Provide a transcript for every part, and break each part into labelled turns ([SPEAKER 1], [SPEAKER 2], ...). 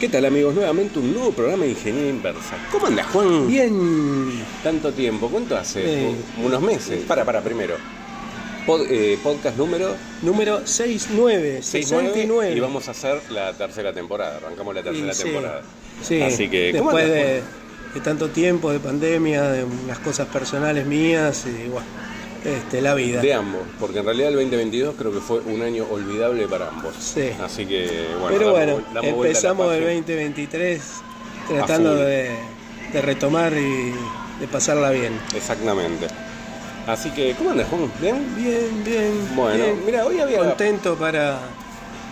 [SPEAKER 1] ¿Qué tal amigos? Nuevamente un nuevo programa de Ingeniería Inversa. ¿Cómo andas, Juan?
[SPEAKER 2] Bien.
[SPEAKER 1] Tanto tiempo. ¿Cuánto hace?
[SPEAKER 2] Eh.
[SPEAKER 1] Unos meses. Para, para, primero. Pod- eh, podcast número
[SPEAKER 2] Número 69,
[SPEAKER 1] 69
[SPEAKER 2] 69.
[SPEAKER 1] y vamos a hacer la tercera temporada. Arrancamos la tercera
[SPEAKER 2] sí,
[SPEAKER 1] temporada.
[SPEAKER 2] Sí,
[SPEAKER 1] Así que, ¿cómo
[SPEAKER 2] después
[SPEAKER 1] andas,
[SPEAKER 2] de, de tanto tiempo de pandemia, de unas cosas personales mías y bueno, este, la vida.
[SPEAKER 1] De ambos, porque en realidad el 2022 creo que fue un año olvidable para ambos.
[SPEAKER 2] Sí.
[SPEAKER 1] Así que, bueno,
[SPEAKER 2] Pero bueno,
[SPEAKER 1] damos
[SPEAKER 2] empezamos el
[SPEAKER 1] página.
[SPEAKER 2] 2023 tratando de, de retomar y de pasarla bien.
[SPEAKER 1] Exactamente. Así que, ¿cómo andas, Juan? ¿Bien?
[SPEAKER 2] Bien, bien.
[SPEAKER 1] Bueno, mira, hoy había-
[SPEAKER 2] Contento para,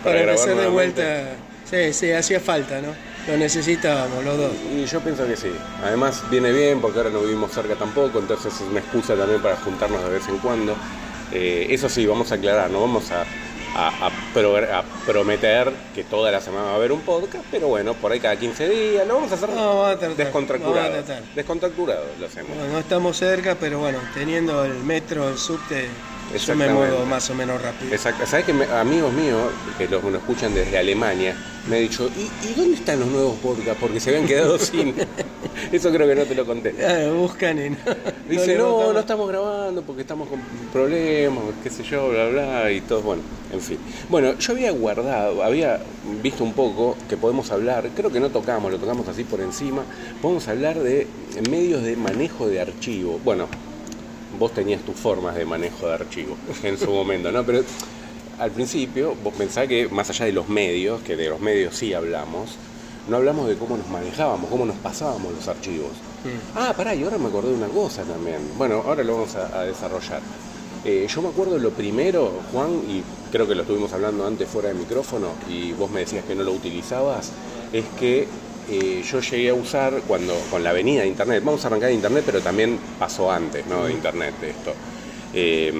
[SPEAKER 1] Para
[SPEAKER 2] para, empezar de vuelta. Sí, sí, hacía falta, ¿no? Lo necesitábamos los dos.
[SPEAKER 1] Y yo pienso que sí. Además viene bien porque ahora no vivimos cerca tampoco, entonces es una excusa también para juntarnos de vez en cuando. Eh, eso sí, vamos a aclarar, no vamos a, a- a pro- a prometer que toda la semana va a haber un podcast, pero bueno, por ahí cada 15 días lo vamos a hacer
[SPEAKER 2] No, vamos a tratar,
[SPEAKER 1] descontracturado.
[SPEAKER 2] a.
[SPEAKER 1] Descontracturado lo hacemos.
[SPEAKER 2] Bueno, no estamos cerca, pero bueno, teniendo el metro, el subte, yo me muevo más o menos rápido.
[SPEAKER 1] Exacto. ¿Sabes que me- amigos míos, que los que nos escuchan desde Alemania, me han dicho, ¿y, y dónde están los nuevos podcasts? Porque se habían quedado sin. Eso creo que no te lo conté.
[SPEAKER 2] Ah, buscan y no.
[SPEAKER 1] Dice,
[SPEAKER 2] le
[SPEAKER 1] no,
[SPEAKER 2] botamos.
[SPEAKER 1] no estamos grabando porque estamos con problemas, qué sé yo, bla, bla, y todo, bueno, en fin. Bueno, yo había guardado, había visto un poco que podemos hablar, creo que no tocamos, lo tocamos así por encima, podemos hablar de medios de manejo de archivo. Bueno, vos tenías tus formas de manejo de archivo en su momento, ¿no? Pero al principio vos pensás que más allá de los medios, que de los medios sí hablamos, no hablamos de cómo nos manejábamos, cómo nos pasábamos los archivos.
[SPEAKER 2] Mm.
[SPEAKER 1] Ah, pará, y ahora me acordé de una cosa también. Bueno, ahora lo vamos a, a desarrollar. Eh, yo me acuerdo lo primero, Juan, y creo que lo estuvimos hablando antes fuera de micrófono, y vos me decías que no lo utilizabas, es que eh, yo llegué a usar cuando con la avenida de Internet, vamos a arrancar de Internet, pero también pasó antes, ¿no? De Internet, de esto. Eh,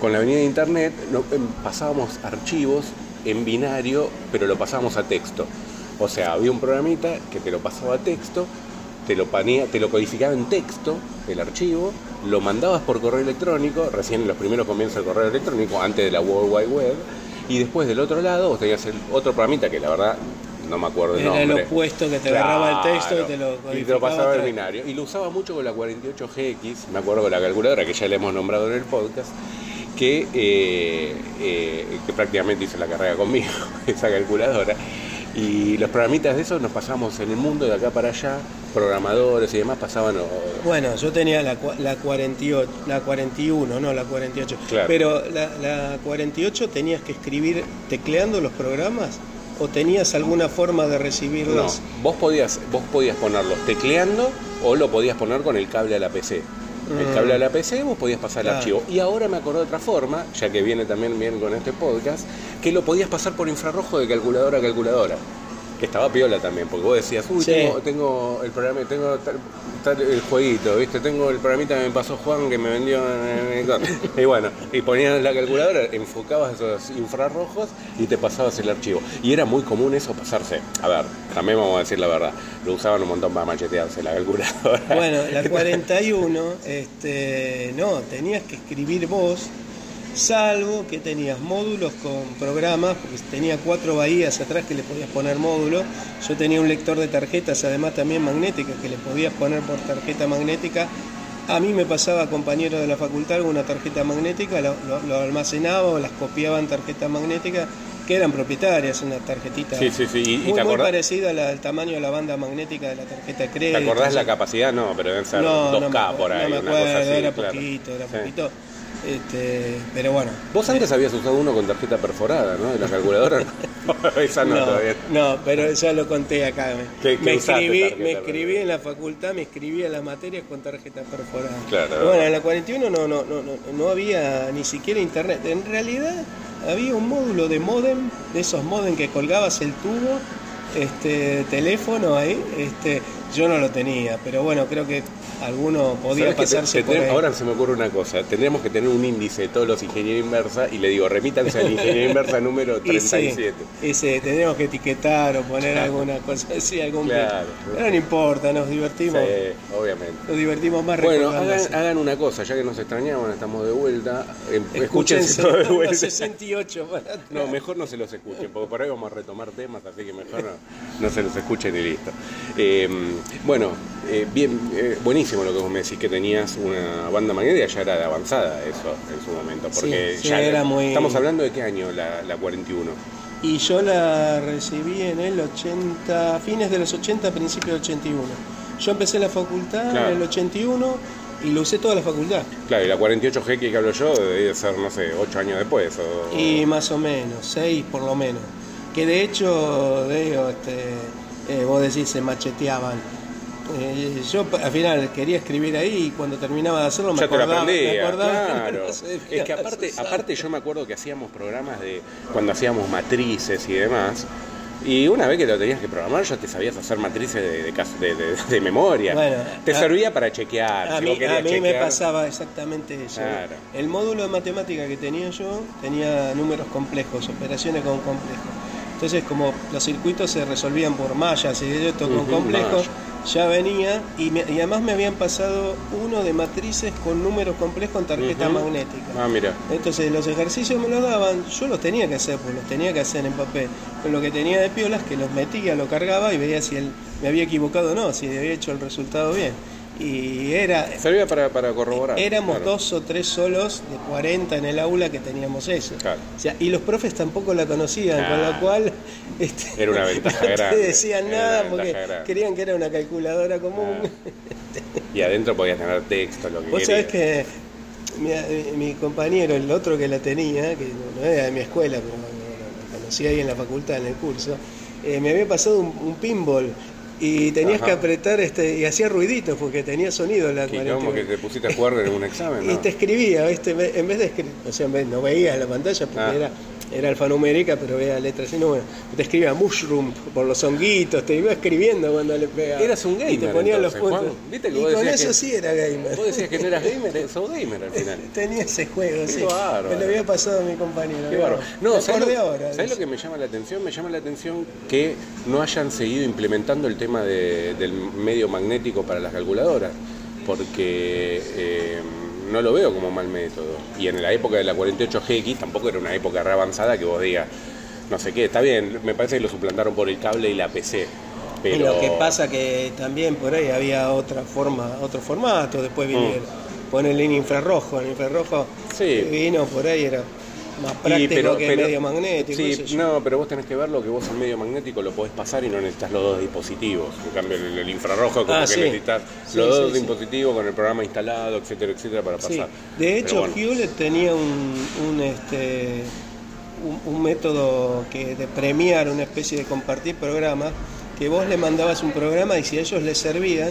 [SPEAKER 1] con la avenida de Internet no, em, pasábamos archivos en binario, pero lo pasábamos a texto. O sea, había un programita que te lo pasaba a texto, te lo, panea- te lo codificaba en texto, el archivo, lo mandabas por correo electrónico, recién en los primeros comienzos del correo electrónico, antes de la World Wide Web, y después del otro lado vos tenías el otro programita que la verdad no me acuerdo el
[SPEAKER 2] Era el
[SPEAKER 1] nombre.
[SPEAKER 2] opuesto que te agarraba el texto y te lo
[SPEAKER 1] y te lo pasaba al binario. Y lo usaba mucho con la 48GX, me acuerdo con la calculadora que ya le hemos nombrado en el podcast, que, eh, eh, que prácticamente hizo la carrera conmigo, esa calculadora. Y los programitas de esos nos pasamos en el mundo de acá para allá, programadores y demás pasaban.
[SPEAKER 2] Bueno, yo tenía la, la 48, la 41, no la 48.
[SPEAKER 1] Claro.
[SPEAKER 2] Pero la, la 48 tenías que escribir tecleando los programas o tenías alguna forma de
[SPEAKER 1] No,
[SPEAKER 2] recibirlos.
[SPEAKER 1] vos podías, vos podías ponerlos tecleando o lo podías poner con el cable a la PC. El cable a la PC vos podías pasar el archivo. Y ahora me acordé de otra forma, ya que viene también bien con este podcast, que lo podías pasar por infrarrojo de calculadora a calculadora. Que estaba piola también, porque vos decías, uy,
[SPEAKER 2] Sí.
[SPEAKER 1] tengo, tengo el programa, tengo tal, tal el jueguito, ¿viste? Tengo el programita que me pasó Juan que me vendió en el Y bueno, y ponías la calculadora, enfocabas esos infrarrojos y te pasabas el archivo. Y era muy común eso pasarse. A ver, también vamos a decir la verdad, lo usaban un montón para machetearse la calculadora.
[SPEAKER 2] Bueno, la 41, este, no, tenías que escribir vos, salvo que tenías módulos con programas, porque tenía cuatro bahías atrás que le podías poner módulos. Yo tenía un lector de tarjetas, además también magnéticas, que le podías poner por tarjeta magnética. A mí me pasaba compañero de la facultad una tarjeta magnética, lo, lo- lo almacenaba o las copiaba en tarjeta magnética, que eran propietarias, una tarjetita
[SPEAKER 1] Sí, sí, sí. Y, y
[SPEAKER 2] muy,
[SPEAKER 1] te,
[SPEAKER 2] muy
[SPEAKER 1] acordás,
[SPEAKER 2] parecida al, tamaño de la banda magnética de la tarjeta de
[SPEAKER 1] ¿te
[SPEAKER 2] crédito.
[SPEAKER 1] acordás la capacidad? No, pero deben ser
[SPEAKER 2] No,
[SPEAKER 1] 2K
[SPEAKER 2] no me acuerdo,
[SPEAKER 1] por ahí,
[SPEAKER 2] no me
[SPEAKER 1] una
[SPEAKER 2] acuerdo,
[SPEAKER 1] cosa así.
[SPEAKER 2] era
[SPEAKER 1] claro.
[SPEAKER 2] poquito, era poquito. Este, pero bueno.
[SPEAKER 1] Vos antes habías usado uno con tarjeta perforada, ¿no? De la calculadora. Esa no,
[SPEAKER 2] No,
[SPEAKER 1] todavía.
[SPEAKER 2] no, pero ya lo conté acá. Me,
[SPEAKER 1] ¿Qué- qué
[SPEAKER 2] me
[SPEAKER 1] usaste
[SPEAKER 2] escribí, me escribí en la facultad, me escribí en las materias con tarjeta perforada.
[SPEAKER 1] Claro.
[SPEAKER 2] Bueno, en la 41 no, no, no, no, no había ni siquiera internet. En realidad había un módulo de modem, de esos modem que colgabas el tubo, este teléfono ahí, este, Yo no lo tenía, pero bueno, creo que alguno podía
[SPEAKER 1] ¿Sabés que te-
[SPEAKER 2] pasarse por
[SPEAKER 1] tendré-
[SPEAKER 2] ahí.
[SPEAKER 1] ahora se me ocurre una cosa, tendríamos que tener un índice de todos los ingeniería inversa y le digo, remítanse al ingeniería inversa número
[SPEAKER 2] Y sí,
[SPEAKER 1] 37.
[SPEAKER 2] ese, tendríamos que etiquetar o poner alguna cosa así, algún
[SPEAKER 1] Claro.
[SPEAKER 2] Pero no importa, nos divertimos.
[SPEAKER 1] Sí, obviamente.
[SPEAKER 2] Nos divertimos más
[SPEAKER 1] Bueno, hagan, una cosa, ya que nos extrañamos, estamos de vuelta, em,
[SPEAKER 2] Escúchense
[SPEAKER 1] todo de vuelta.
[SPEAKER 2] 68 para atrás.
[SPEAKER 1] No, mejor no se los escuchen, porque por ahí vamos a retomar temas, así que mejor no, no se los escuchen y listo. Eh, bueno, eh, bien, eh, buenísimo lo que vos me decís, que tenías una banda magnética, ya era de avanzada eso en su momento, porque
[SPEAKER 2] sí,
[SPEAKER 1] ya
[SPEAKER 2] era muy-
[SPEAKER 1] estamos hablando de qué año la, la 41.
[SPEAKER 2] Y yo la recibí en el 80, fines de los 80, principios del 81. Yo empecé la facultad
[SPEAKER 1] Claro.
[SPEAKER 2] en el 81 y lo usé toda la facultad.
[SPEAKER 1] Claro, y la 48G que hablo yo debe ser, no sé, 8 años después. O...
[SPEAKER 2] Y más o menos, 6 por lo menos. Que de hecho, digo, este, eh, vos decís, se macheteaban. Eh, yo al final quería escribir ahí y cuando terminaba de hacerlo me
[SPEAKER 1] ya te lo
[SPEAKER 2] acordaba, me
[SPEAKER 1] aprendía,
[SPEAKER 2] acordaba que
[SPEAKER 1] claro.
[SPEAKER 2] no sé,
[SPEAKER 1] es que aparte, aparte yo me acuerdo que hacíamos programas de cuando hacíamos matrices y demás. Y una vez que lo tenías que programar, ya te sabías hacer matrices de, de, de- de- de memoria.
[SPEAKER 2] Bueno,
[SPEAKER 1] te
[SPEAKER 2] a-
[SPEAKER 1] servía para chequear.
[SPEAKER 2] A
[SPEAKER 1] si
[SPEAKER 2] mí, a mí me pasaba exactamente eso.
[SPEAKER 1] Claro.
[SPEAKER 2] El módulo de matemática que tenía yo tenía números complejos, operaciones con complejos. Entonces, como los circuitos se resolvían por mallas y esto con complejos,
[SPEAKER 1] malla.
[SPEAKER 2] Ya venía y, me- y además me habían pasado uno de matrices con números complejos en tarjeta magnética.
[SPEAKER 1] Ah, mira.
[SPEAKER 2] Entonces los ejercicios me los daban, yo los tenía que hacer, pues los tenía que hacer en papel. Pero lo que tenía de piolas que los metía, lo cargaba y veía si él me había equivocado o no, si había hecho el resultado bien. Y era,
[SPEAKER 1] Servía para, para corroborar.
[SPEAKER 2] éramos
[SPEAKER 1] claro.
[SPEAKER 2] dos o tres solos de 40 en el aula que teníamos eso.
[SPEAKER 1] Claro.
[SPEAKER 2] O sea, y los profes tampoco la conocían, con
[SPEAKER 1] Ah.
[SPEAKER 2] lo cual este,
[SPEAKER 1] Era una ventaja
[SPEAKER 2] no
[SPEAKER 1] grande,
[SPEAKER 2] te decían nada porque
[SPEAKER 1] grande.
[SPEAKER 2] creían que era una calculadora común.
[SPEAKER 1] Y adentro podías tener texto, lo que
[SPEAKER 2] Vos
[SPEAKER 1] querías.
[SPEAKER 2] sabés que mi, mi compañero, el otro que la tenía, que no era de mi escuela, pero lo, conocí ahí en la facultad, en el curso, eh, me había pasado un, un pinball y tenías
[SPEAKER 1] Ajá.
[SPEAKER 2] que apretar este y hacía ruiditos porque tenía sonido la
[SPEAKER 1] ¿Qué,
[SPEAKER 2] 41.
[SPEAKER 1] ¿Cómo que te pusiste a jugar en un examen?
[SPEAKER 2] Y te escribía, ¿viste? En vez de escribir, o sea, no veías la pantalla porque
[SPEAKER 1] Ah.
[SPEAKER 2] era, era alfanumérica, pero veía letras y números. Te escribía mushroom por los honguitos, te iba escribiendo cuando le pegaba.
[SPEAKER 1] Eras un gamer,
[SPEAKER 2] Y te ponían los puntos.
[SPEAKER 1] Juan. ¿Viste que
[SPEAKER 2] y
[SPEAKER 1] vos
[SPEAKER 2] con eso
[SPEAKER 1] que-
[SPEAKER 2] sí era gamer.
[SPEAKER 1] Vos decías que no eras gamer, sos gamer al final.
[SPEAKER 2] Tenía ese juego, sí.
[SPEAKER 1] bárbaro.
[SPEAKER 2] Me lo había pasado a mi compañero.
[SPEAKER 1] Qué
[SPEAKER 2] ¿no?
[SPEAKER 1] bárbaro. No, ¿sabés
[SPEAKER 2] acordé
[SPEAKER 1] lo,
[SPEAKER 2] ahora.
[SPEAKER 1] ¿sabés lo que me llama la atención? Me llama la atención que no hayan seguido implementando el tema de- del medio magnético para las calculadoras, porque eh, no lo veo como mal método. Y en la época de la 48GX tampoco era una época re avanzada que vos digas, no sé qué, está bien, me parece que lo suplantaron por el cable y la PC. Pero
[SPEAKER 2] Y lo que pasa que también por ahí había otra forma, otro formato, después vinieron. Ponerle en infrarrojo, en infrarrojo
[SPEAKER 1] Mm. Sí.
[SPEAKER 2] vino por ahí era más
[SPEAKER 1] Y,
[SPEAKER 2] práctico
[SPEAKER 1] pero-
[SPEAKER 2] que
[SPEAKER 1] pero-
[SPEAKER 2] medio magnético.
[SPEAKER 1] Sí,
[SPEAKER 2] sé
[SPEAKER 1] no, pero vos tenés que ver lo que vos en medio magnético lo podés pasar y no necesitas los dos dispositivos. En cambio, el, el infrarrojo como
[SPEAKER 2] Ah,
[SPEAKER 1] que
[SPEAKER 2] sí.
[SPEAKER 1] necesitas
[SPEAKER 2] Sí,
[SPEAKER 1] los dos dispositivos con el programa instalado, etcétera, etcétera, para pasar.
[SPEAKER 2] De hecho,
[SPEAKER 1] bueno.
[SPEAKER 2] Hewlett tenía un, un, este, un, un método que de premiar, una especie de compartir programas, que vos le mandabas un programa y si a ellos les servían,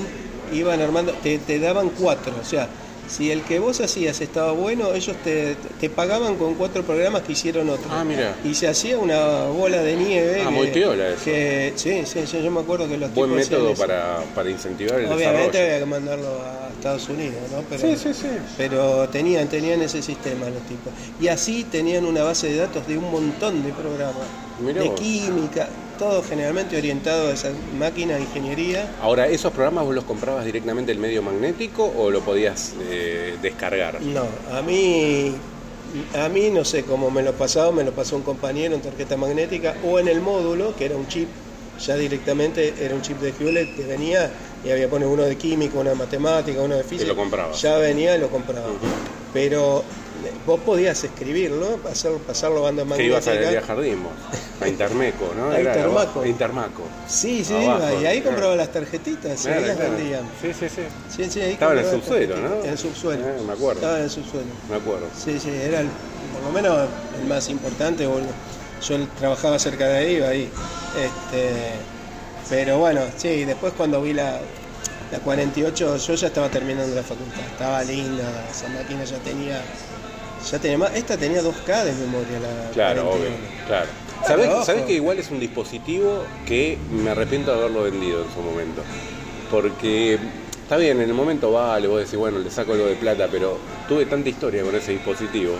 [SPEAKER 2] iban armando, te, te daban cuatro. O sea, si el que vos hacías estaba bueno, ellos te, te pagaban con cuatro programas que hicieron otros.
[SPEAKER 1] Ah, mira.
[SPEAKER 2] Y se hacía una bola de nieve.
[SPEAKER 1] Ah,
[SPEAKER 2] que-
[SPEAKER 1] muy piola eso.
[SPEAKER 2] que- sí, sí, sí, yo me acuerdo que los
[SPEAKER 1] Buen
[SPEAKER 2] tipos
[SPEAKER 1] método para, para incentivar el
[SPEAKER 2] Obviamente
[SPEAKER 1] desarrollo.
[SPEAKER 2] había que mandarlo a Estados Unidos, ¿no? Pero,
[SPEAKER 1] Sí, sí, sí.
[SPEAKER 2] pero tenían, tenían ese sistema los tipos. Y así tenían una base de datos de un montón de programas.
[SPEAKER 1] Mirá
[SPEAKER 2] de
[SPEAKER 1] vos.
[SPEAKER 2] química, todo generalmente orientado a esa máquina de ingeniería.
[SPEAKER 1] Ahora, ¿esos programas vos los comprabas directamente del medio magnético o lo podías eh, descargar?
[SPEAKER 2] No, a mí, a mí no sé cómo me lo pasaba, me lo pasó un compañero en tarjeta magnética o en el módulo, que era un chip, ya directamente era un chip de Hewlett que venía y había pone uno de química, uno de matemática, uno de física.
[SPEAKER 1] lo comprabas.
[SPEAKER 2] Ya venía y lo compraba. Pero vos podías escribirlo, pasar, pasarlo banda
[SPEAKER 1] Que
[SPEAKER 2] magnética.
[SPEAKER 1] ibas a Elías Jardín, a Intermeco, ¿no?
[SPEAKER 2] A Intermaco.
[SPEAKER 1] a Intermaco.
[SPEAKER 2] Sí, sí,
[SPEAKER 1] Abajo,
[SPEAKER 2] iba, y ahí
[SPEAKER 1] claro.
[SPEAKER 2] compraba las tarjetitas y ahí
[SPEAKER 1] Claro,
[SPEAKER 2] las
[SPEAKER 1] claro.
[SPEAKER 2] vendían.
[SPEAKER 1] Sí, sí, sí.
[SPEAKER 2] Sí, sí, ahí
[SPEAKER 1] Estaba en el subsuelo. ¿no?
[SPEAKER 2] En el subsuelo.
[SPEAKER 1] Eh, me acuerdo.
[SPEAKER 2] Estaba en el subsuelo.
[SPEAKER 1] Me acuerdo.
[SPEAKER 2] Sí, sí, era el- por lo menos el más importante. Yo trabajaba cerca de ahí, iba ahí. Este, pero bueno, sí, después cuando vi la, la 48, yo ya estaba terminando la facultad. Estaba linda, esa máquina ya tenía. Ya tenía más. Esta tenía 2K de memoria, la
[SPEAKER 1] Claro,
[SPEAKER 2] 41.
[SPEAKER 1] obvio, claro. ¿Sabés, que igual es un dispositivo que me arrepiento de haberlo vendido en su momento? porque está bien, en el momento vale, vos decís, bueno, le saco algo de plata, pero tuve tanta historia con ese dispositivo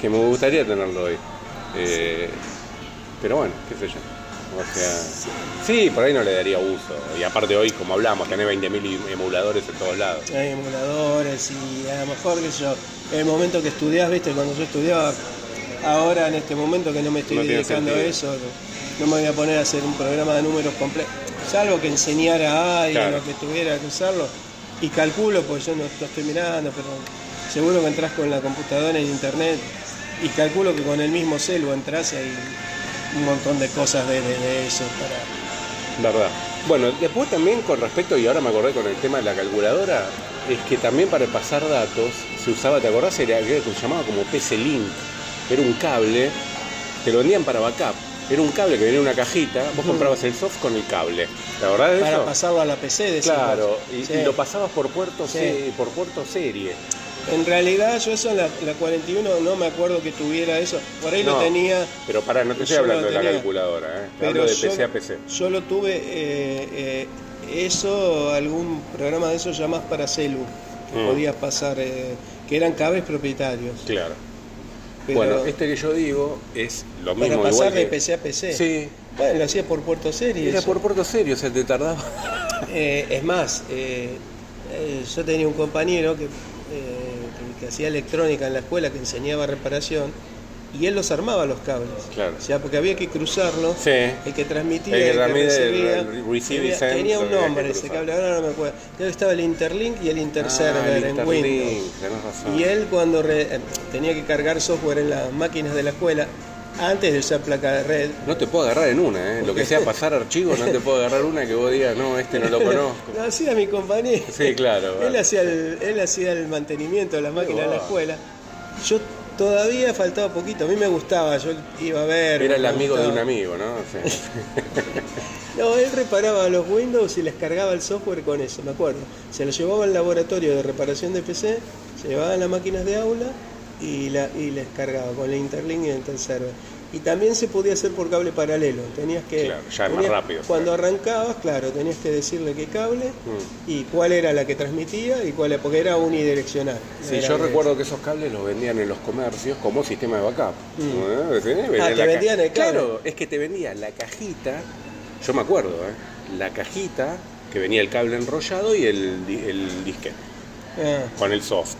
[SPEAKER 1] que me gustaría tenerlo hoy. Eh, pero bueno, qué sé yo. O sea, sí, por ahí no le daría uso. Y aparte hoy, como hablamos, tenés 20.000 emuladores en todos lados.
[SPEAKER 2] Hay emuladores y a lo mejor, qué sé yo, en el momento que estudiás, viste, cuando yo estudiaba, ahora en este momento que no me estoy
[SPEAKER 1] No
[SPEAKER 2] dedicando a eso, no, no me voy a poner a hacer un programa de números completo. Salvo que enseñara a alguien
[SPEAKER 1] Claro.
[SPEAKER 2] o que tuviera que usarlo. Y calculo, pues yo no lo estoy mirando, pero seguro que entras con la computadora en internet y calculo que con el mismo celu entras y un montón de cosas de, de- de eso para.
[SPEAKER 1] Verdad. Bueno, después también con respecto, y ahora me acordé con el tema de la calculadora, es que también para pasar datos se usaba, ¿te acordás? Era que se llamaba como PC Link. Era un cable, te lo vendían para backup. Era un cable que venía en una cajita, vos comprabas el soft con el cable. ¿Te acordás de
[SPEAKER 2] Para
[SPEAKER 1] eso?
[SPEAKER 2] pasarlo a la PC, decís
[SPEAKER 1] Claro, y,
[SPEAKER 2] Sí.
[SPEAKER 1] y lo pasabas por puerto,
[SPEAKER 2] Sí.
[SPEAKER 1] se- por puerto serie.
[SPEAKER 2] En realidad yo eso en la, la 41 no me acuerdo que tuviera eso. Por ahí lo tenía,
[SPEAKER 1] Pero para, no te estoy hablando de la calculadora, ¿eh?
[SPEAKER 2] Pero
[SPEAKER 1] hablo de
[SPEAKER 2] yo,
[SPEAKER 1] PC a PC.
[SPEAKER 2] yo lo tuve, eh, eh, eso, algún programa de eso llamás para celu, que
[SPEAKER 1] Mm.
[SPEAKER 2] podías pasar, eh, que eran cables propietarios.
[SPEAKER 1] Claro.
[SPEAKER 2] Pero
[SPEAKER 1] bueno, este que yo digo es lo
[SPEAKER 2] para
[SPEAKER 1] mismo
[SPEAKER 2] pasar
[SPEAKER 1] igual
[SPEAKER 2] de PC a PC.
[SPEAKER 1] Sí,
[SPEAKER 2] Bueno, lo hacía por puerto serie.
[SPEAKER 1] era
[SPEAKER 2] eso.
[SPEAKER 1] por puerto serio, o sea, te tardaba.
[SPEAKER 2] Eh, es más, eh, yo tenía un compañero que, que, hacía electrónica en la escuela, que enseñaba reparación, y él los armaba los cables.
[SPEAKER 1] Claro.
[SPEAKER 2] O sea, porque había que cruzarlos.
[SPEAKER 1] Sí.
[SPEAKER 2] El que transmitía,
[SPEAKER 1] El que
[SPEAKER 2] el que recibía.
[SPEAKER 1] el-
[SPEAKER 2] tenía, un nombre ese cable, ahora no me acuerdo. Creo que estaba el Interlink y el Interserver
[SPEAKER 1] Ah, el
[SPEAKER 2] en
[SPEAKER 1] Interlink,
[SPEAKER 2] Windows.
[SPEAKER 1] tenés razón.
[SPEAKER 2] Y él cuando re- eh, tenía que cargar software en las máquinas de la escuela, antes de usar placa de red,
[SPEAKER 1] No te puedo agarrar en una, ¿eh? Lo que sea pasar archivos, no te puedo agarrar una que vos digas, no, este no lo conozco.
[SPEAKER 2] Lo hacía mi compañero.
[SPEAKER 1] Sí, claro.
[SPEAKER 2] Él hacía, el, él hacía el mantenimiento de las máquinas en la escuela. Yo todavía faltaba poquito. A mí me gustaba, yo iba a ver.
[SPEAKER 1] Era el amigo de un amigo, ¿no? Sí.
[SPEAKER 2] No, él reparaba los Windows y les cargaba el software con eso, me acuerdo. Se lo llevaba al laboratorio de reparación de PC, se llevaban las máquinas de aula y, la, y les cargaba con la Interlink y el Interserver. Y también se podía hacer por cable paralelo. Tenías que.
[SPEAKER 1] Claro, ya es más
[SPEAKER 2] tenías-
[SPEAKER 1] rápido,
[SPEAKER 2] Cuando arrancabas, claro, tenías que decirle qué cable
[SPEAKER 1] Mm.
[SPEAKER 2] y cuál era la que transmitía y cuál era, porque era unidireccional.
[SPEAKER 1] Sí,
[SPEAKER 2] Era
[SPEAKER 1] yo recuerdo que esos cables los vendían en los comercios como sistema de backup. ¿Eh? ¿Entendés?
[SPEAKER 2] Ah, te
[SPEAKER 1] la
[SPEAKER 2] vendían el cable.
[SPEAKER 1] Claro, es que te vendían la cajita, yo me acuerdo, ¿eh? la cajita que venía el cable enrollado y el, el disquete
[SPEAKER 2] Ah,
[SPEAKER 1] con el soft.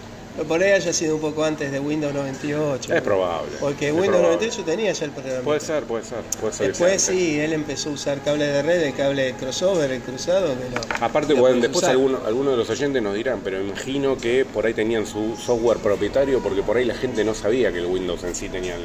[SPEAKER 2] Por ahí haya sido un poco antes de Windows 98.
[SPEAKER 1] Es probable.
[SPEAKER 2] Porque
[SPEAKER 1] es
[SPEAKER 2] Windows
[SPEAKER 1] probable.
[SPEAKER 2] 98 tenía ya el programa.
[SPEAKER 1] Puede ser, puede ser. Puede ser
[SPEAKER 2] Después sí, él empezó a usar cable de red, el cable de crossover, el cruzado. Que lo-
[SPEAKER 1] Aparte,
[SPEAKER 2] lo
[SPEAKER 1] bueno, después algunos de los oyentes nos dirán, pero imagino que por ahí tenían su software propietario porque por ahí la gente no sabía que el Windows en sí tenía el,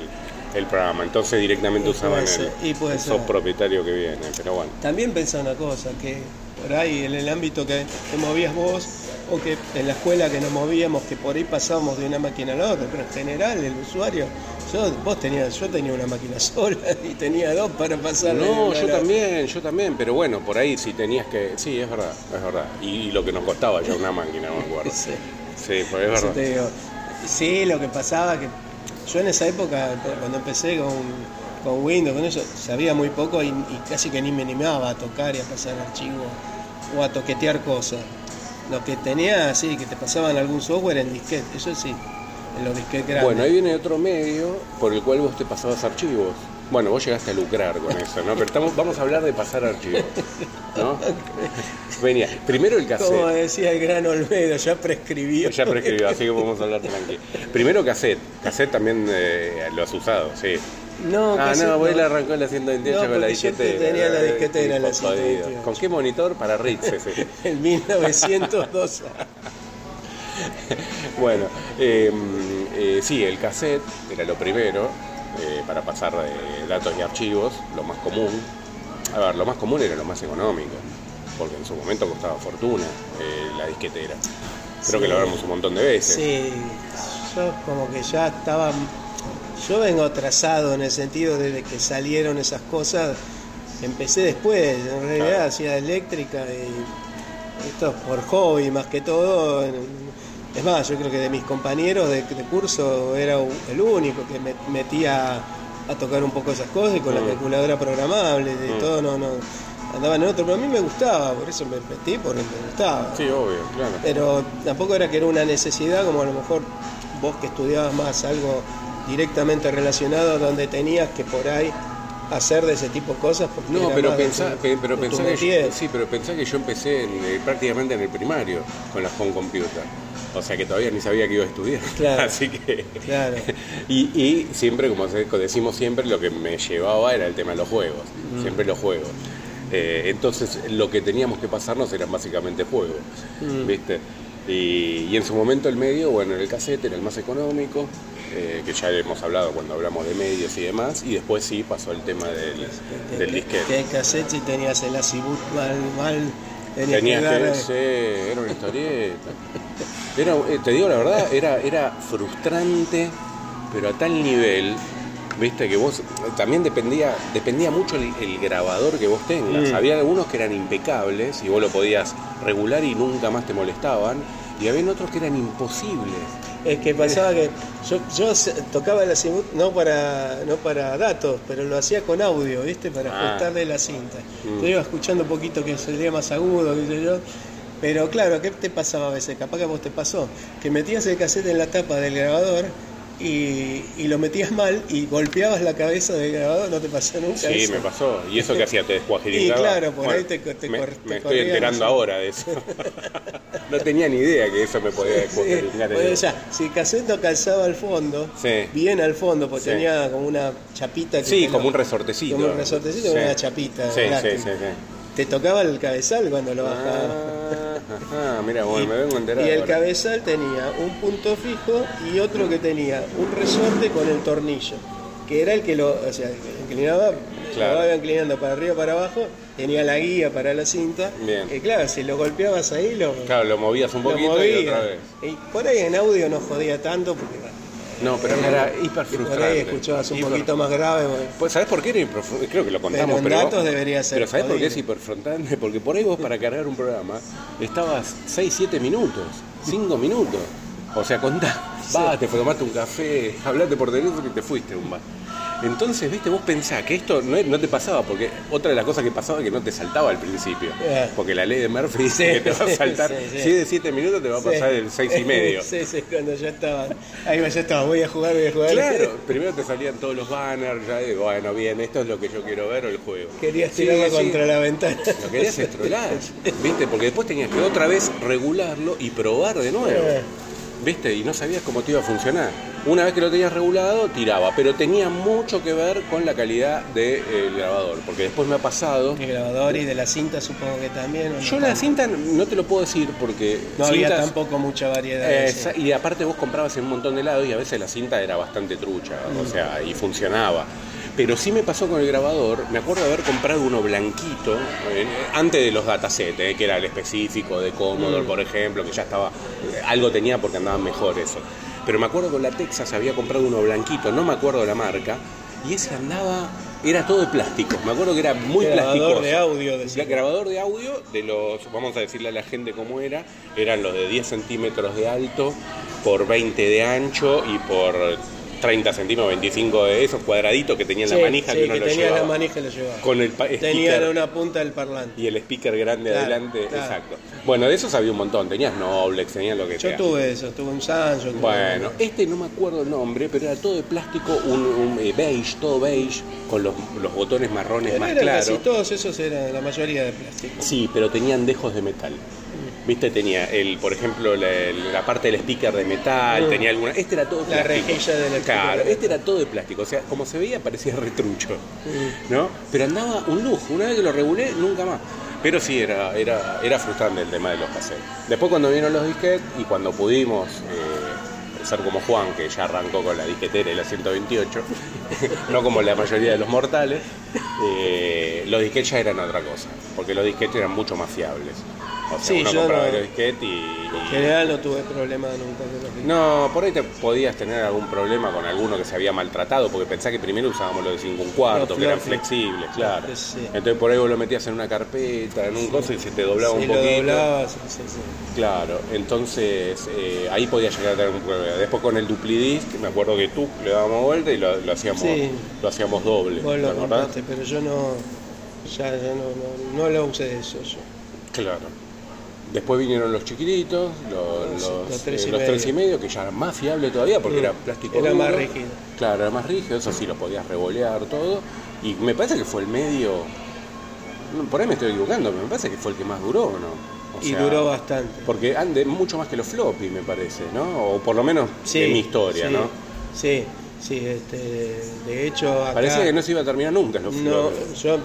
[SPEAKER 1] el programa. Entonces directamente
[SPEAKER 2] Y
[SPEAKER 1] usaban
[SPEAKER 2] ser,
[SPEAKER 1] el,
[SPEAKER 2] y
[SPEAKER 1] el
[SPEAKER 2] ser.
[SPEAKER 1] soft propietario que viene. Pero bueno.
[SPEAKER 2] También pensá una cosa, que por ahí en el ámbito que te movías vos, o que en la escuela que nos movíamos, que por ahí pasábamos de una máquina a la otra, pero en general el usuario, yo, vos tenías, yo tenía una máquina sola y tenía dos para pasar.
[SPEAKER 1] No, yo también, yo también, pero bueno, por ahí si tenías que... Sí, es verdad, es verdad. Y, y lo que nos costaba ya una máquina, me acuerdo.
[SPEAKER 2] Sí.
[SPEAKER 1] Sí, pues es
[SPEAKER 2] Eso
[SPEAKER 1] verdad.
[SPEAKER 2] te digo. Sí, lo que pasaba que yo en esa época, cuando empecé con, con Windows, con eso, sabía muy poco y, y casi que ni me animaba a tocar y a pasar archivos o a toquetear cosas. Lo que tenía, así, que te pasaban algún software en disquete, eso sí, en los disquetes grandes.
[SPEAKER 1] Bueno, ahí viene otro medio por el cual vos te pasabas archivos. Bueno, vos llegaste a lucrar con eso, ¿no? Pero estamos, vamos a hablar de pasar archivos, ¿no? Venía, primero el
[SPEAKER 2] Como
[SPEAKER 1] cassette.
[SPEAKER 2] decía el gran Olmedo, ya prescribió.
[SPEAKER 1] Ya prescribió, así que podemos hablar tranquilo. Primero cassette. Cassette también eh, lo has usado, sí.
[SPEAKER 2] No,
[SPEAKER 1] Ah, no, vos
[SPEAKER 2] no.
[SPEAKER 1] arrancó en la 128
[SPEAKER 2] No,
[SPEAKER 1] con la disquetera.
[SPEAKER 2] tenía la
[SPEAKER 1] eh,
[SPEAKER 2] disquetera en la
[SPEAKER 1] tipo jodido.
[SPEAKER 2] 128.
[SPEAKER 1] ¿Con qué monitor? Para Ritz ese.
[SPEAKER 2] En 1902.
[SPEAKER 1] Bueno, eh, eh, sí, el cassette era lo primero eh, para pasar datos y archivos, lo más común. A ver, lo más común era lo más económico, porque en su momento costaba fortuna la disquetera. Creo que lo hablamos un montón de veces.
[SPEAKER 2] Sí, yo como que ya estaba. Yo vengo atrasado en el sentido de que salieron esas cosas. Empecé después, en realidad
[SPEAKER 1] Claro.
[SPEAKER 2] hacía eléctrica y esto es por hobby más que todo. Es más, yo creo que de mis compañeros de, de curso era el único que me metía a tocar un poco esas cosas y con la
[SPEAKER 1] Mm.
[SPEAKER 2] calculadora programable, de
[SPEAKER 1] Mm.
[SPEAKER 2] todo no, no. andaban en otro, pero a mí me gustaba, por eso me metí, porque me gustaba.
[SPEAKER 1] Sí, obvio, claro.
[SPEAKER 2] Pero tampoco era que era una necesidad, como a lo mejor vos que estudiabas más algo directamente relacionado, donde tenías que por ahí hacer de ese tipo de cosas. Porque
[SPEAKER 1] No, pero pensá,
[SPEAKER 2] tu-
[SPEAKER 1] pe- pero pensá que yo, sí, pero pensá que yo empecé en, eh, prácticamente en el primario con la home computer. O sea que todavía ni sabía que iba a estudiar.
[SPEAKER 2] Claro.
[SPEAKER 1] Así que.
[SPEAKER 2] Claro.
[SPEAKER 1] Y, y siempre, como decimos siempre, lo que me llevaba era el tema de los juegos.
[SPEAKER 2] Mm.
[SPEAKER 1] Siempre los juegos. Eh, entonces, lo que teníamos que pasarnos eran básicamente juegos.
[SPEAKER 2] Mm.
[SPEAKER 1] ¿Viste? Y, y en su momento el medio, bueno, el cassette era el más económico, eh, que ya hemos hablado cuando hablamos de medios y demás, y después sí pasó el tema del, del disquete.
[SPEAKER 2] Que cassette si tenías el mal, mal, tenías,
[SPEAKER 1] Tenías
[SPEAKER 2] que dar, eh,
[SPEAKER 1] era una historieta. Era, eh, te digo la verdad, era, era frustrante, pero a tal nivel, viste, que vos también dependía, dependía mucho el, el grabador que vos tengas.
[SPEAKER 2] Mm.
[SPEAKER 1] Había algunos que eran impecables y vos lo podías regular y nunca más te molestaban. Y había otros que eran imposibles.
[SPEAKER 2] Es que pasaba que yo, yo tocaba el azimut no para, no para datos, pero lo hacía con audio, ¿viste? Para
[SPEAKER 1] Ah.
[SPEAKER 2] ajustarle la cinta.
[SPEAKER 1] Mm.
[SPEAKER 2] Yo iba escuchando un poquito que sería más agudo, qué sé yo. Pero claro, ¿qué te pasaba a veces? Capaz que a vos te pasó. Que metías el cassette en la tapa del grabador y, y lo metías mal y golpeabas la cabeza del grabador, ¿no te pasó nunca
[SPEAKER 1] Sí,
[SPEAKER 2] eso?
[SPEAKER 1] me pasó. ¿Y eso que hacía? ¿Te descuajiringaba?
[SPEAKER 2] Y claro, por ahí te- te
[SPEAKER 1] me, estoy enterando ahora de eso. no tenía ni idea que eso me podía
[SPEAKER 2] Sí, bueno, ya, si no calzaba al fondo,
[SPEAKER 1] Sí.
[SPEAKER 2] bien al fondo, porque
[SPEAKER 1] Sí.
[SPEAKER 2] tenía como una chapita que
[SPEAKER 1] Sí, como un resortecito.
[SPEAKER 2] como un resortecito
[SPEAKER 1] Sí.
[SPEAKER 2] con una chapita
[SPEAKER 1] Sí, sí, sí, sí.
[SPEAKER 2] Te tocaba el cabezal cuando lo bajaba.
[SPEAKER 1] Ah, mira, bueno,
[SPEAKER 2] y,
[SPEAKER 1] me vengo a enterar.
[SPEAKER 2] y el
[SPEAKER 1] ahora.
[SPEAKER 2] cabezal tenía un punto fijo y otro que tenía un resorte con el tornillo, que era el que lo, o sea, inclinaba,
[SPEAKER 1] Claro.
[SPEAKER 2] lo iba inclinando para arriba para abajo, tenía la guía para la cinta.
[SPEAKER 1] Bien.
[SPEAKER 2] Y claro, si lo golpeabas ahí, lo,
[SPEAKER 1] Claro, lo movías un poquito y otra vez.
[SPEAKER 2] Y por ahí en audio no jodía tanto porque
[SPEAKER 1] No, pero era hiper
[SPEAKER 2] y por ahí escuchabas un
[SPEAKER 1] Hiper-
[SPEAKER 2] poquito más grave. bueno.
[SPEAKER 1] Pues, ¿sabes por qué era hiper Creo que lo contamos,
[SPEAKER 2] Pero en
[SPEAKER 1] pero.
[SPEAKER 2] datos debería ser
[SPEAKER 1] Pero ¿sabes por qué es hiperfrontante? Porque por ahí vos para cargar un programa estabas 6, 7 minutos, 5 minutos. O sea, contá, vas, te tomaste un café, hablaste por teléfono y te fuiste un bar. Entonces, viste, vos pensás que esto no, no te pasaba, porque otra de las cosas que pasaba es que no te saltaba al principio.
[SPEAKER 2] Eh.
[SPEAKER 1] Porque la ley de Murphy dice
[SPEAKER 2] Sí,
[SPEAKER 1] que te va a saltar,
[SPEAKER 2] sí, sí.
[SPEAKER 1] si es de 7 minutos te va a pasar el 6 y medio.
[SPEAKER 2] sí, sí, cuando ya estaba. Ahí va, ya estaba, voy a jugar, voy a jugar.
[SPEAKER 1] Claro, primero te salían todos los banners, ya digo, bueno, bien, esto es lo que yo quiero ver o el juego.
[SPEAKER 2] Querías tirarlo contra la ventana.
[SPEAKER 1] Lo querías estrolar, ¿viste? Porque después tenías que otra vez regularlo y probar de nuevo,
[SPEAKER 2] Eh.
[SPEAKER 1] ¿Viste? Y no sabías cómo te iba a funcionar. Una vez que lo tenías regulado, tiraba, pero tenía mucho que ver con la calidad del grabador, porque después me ha pasado...
[SPEAKER 2] El grabador y de la cinta supongo que también. ¿o no
[SPEAKER 1] Yo la cinta no te lo puedo decir porque...
[SPEAKER 2] No había tampoco mucha variedad.
[SPEAKER 1] Eh, y aparte vos comprabas en un montón de lados y a veces la cinta era bastante trucha, o sea, y funcionaba. Pero sí me pasó con el grabador, me acuerdo de haber comprado uno blanquito, eh, antes de los datasets, eh, que era el específico de Commodore,
[SPEAKER 2] Mm.
[SPEAKER 1] por ejemplo, que ya estaba, eh, algo tenía porque andaban mejor eso. Pero me acuerdo con la Texas había comprado uno blanquito, no me acuerdo la marca, y ese andaba, era todo de plástico, me acuerdo que era muy
[SPEAKER 2] Grabador
[SPEAKER 1] plástico.
[SPEAKER 2] de audio, decía.
[SPEAKER 1] Grabador de audio de los, vamos a decirle a la gente cómo era, eran los de 10 centímetros de alto por 20 de ancho y por 30 centímetros, 25 de esos cuadraditos que tenían
[SPEAKER 2] Sí,
[SPEAKER 1] la manija
[SPEAKER 2] sí,
[SPEAKER 1] que uno lo
[SPEAKER 2] tenía
[SPEAKER 1] llevaba.
[SPEAKER 2] la manija y lo llevaba.
[SPEAKER 1] Con el pa-
[SPEAKER 2] Tenía
[SPEAKER 1] speaker
[SPEAKER 2] una punta del parlante.
[SPEAKER 1] y el speaker grande
[SPEAKER 2] Claro,
[SPEAKER 1] adelante,
[SPEAKER 2] claro.
[SPEAKER 1] exacto. Bueno, de esos había un montón, tenías Noblex, tenías lo que
[SPEAKER 2] Yo
[SPEAKER 1] sea.
[SPEAKER 2] tuve eso, tuve un Sancho. tuve-
[SPEAKER 1] Bueno, este no me acuerdo el nombre, pero era todo de plástico, un, un, eh, beige, todo beige, con los, los botones marrones
[SPEAKER 2] Pero
[SPEAKER 1] más claros.
[SPEAKER 2] casi todos esos eran la mayoría de plástico.
[SPEAKER 1] Sí, pero tenían dejos de metal. Viste, tenía el, por ejemplo, la, la parte del speaker de metal,
[SPEAKER 2] Mm.
[SPEAKER 1] tenía alguna. Este era todo
[SPEAKER 2] La
[SPEAKER 1] plástico.
[SPEAKER 2] rejilla del speaker
[SPEAKER 1] Claro,
[SPEAKER 2] de
[SPEAKER 1] este era todo de plástico. O sea, como se veía, parecía retrucho. ¿No? Pero andaba un lujo. Una vez que lo regulé, nunca más. Pero sí, era, era, era frustrante el tema de los cassettes. Después, cuando vinieron los disquetes y cuando pudimos. eh, ser como Juan, que ya arrancó con la disquetera y la 128, no como la mayoría de los mortales, eh, los disquetes ya eran otra cosa, porque los disquetes eran mucho más fiables. O sea,
[SPEAKER 2] Sí,
[SPEAKER 1] uno
[SPEAKER 2] yo
[SPEAKER 1] compraba
[SPEAKER 2] no-
[SPEAKER 1] y, y-
[SPEAKER 2] En general no tuve problema nunca con los.
[SPEAKER 1] No, por ahí te podías tener algún problema con alguno que se había maltratado, porque pensá que primero usábamos los de 5 un cuarto, que eran flexibles, claro.
[SPEAKER 2] Sí, sí.
[SPEAKER 1] Entonces por ahí vos lo metías en una carpeta, en un coso y se te doblaba un
[SPEAKER 2] lo
[SPEAKER 1] poquito.
[SPEAKER 2] doblabas, sí, sí, sí.
[SPEAKER 1] Claro, entonces eh, ahí podía llegar a tener un problema. Después con el duplidisc, me acuerdo que tú le dábamos vuelta y lo, lo hacíamos
[SPEAKER 2] Sí.
[SPEAKER 1] lo hacíamos doble.
[SPEAKER 2] Vos
[SPEAKER 1] ¿te
[SPEAKER 2] lo compraste, pero yo no, ya, ya no, no, no lo usé eso yo.
[SPEAKER 1] Claro. Después vinieron los chiquititos, los,
[SPEAKER 2] Los-
[SPEAKER 1] los,
[SPEAKER 2] los tres
[SPEAKER 1] eh,
[SPEAKER 2] y
[SPEAKER 1] los
[SPEAKER 2] medio.
[SPEAKER 1] tres y medio, que ya era más fiable todavía porque
[SPEAKER 2] Mm.
[SPEAKER 1] era plástico
[SPEAKER 2] Era más rígido.
[SPEAKER 1] Claro, era más rígido, eso sí lo podías revolear todo. Y me parece que fue el medio. Por ahí me estoy equivocando, pero me parece que fue el que más duró, ¿no? O
[SPEAKER 2] y duró bastante.
[SPEAKER 1] Porque ande mucho más que los floppy, me parece, ¿no? O por lo menos de mi historia,
[SPEAKER 2] sí,
[SPEAKER 1] ¿no?
[SPEAKER 2] Sí, sí, este, de hecho acá...
[SPEAKER 1] Parecía que no se iba a terminar nunca los
[SPEAKER 2] No,
[SPEAKER 1] floppy.
[SPEAKER 2] yo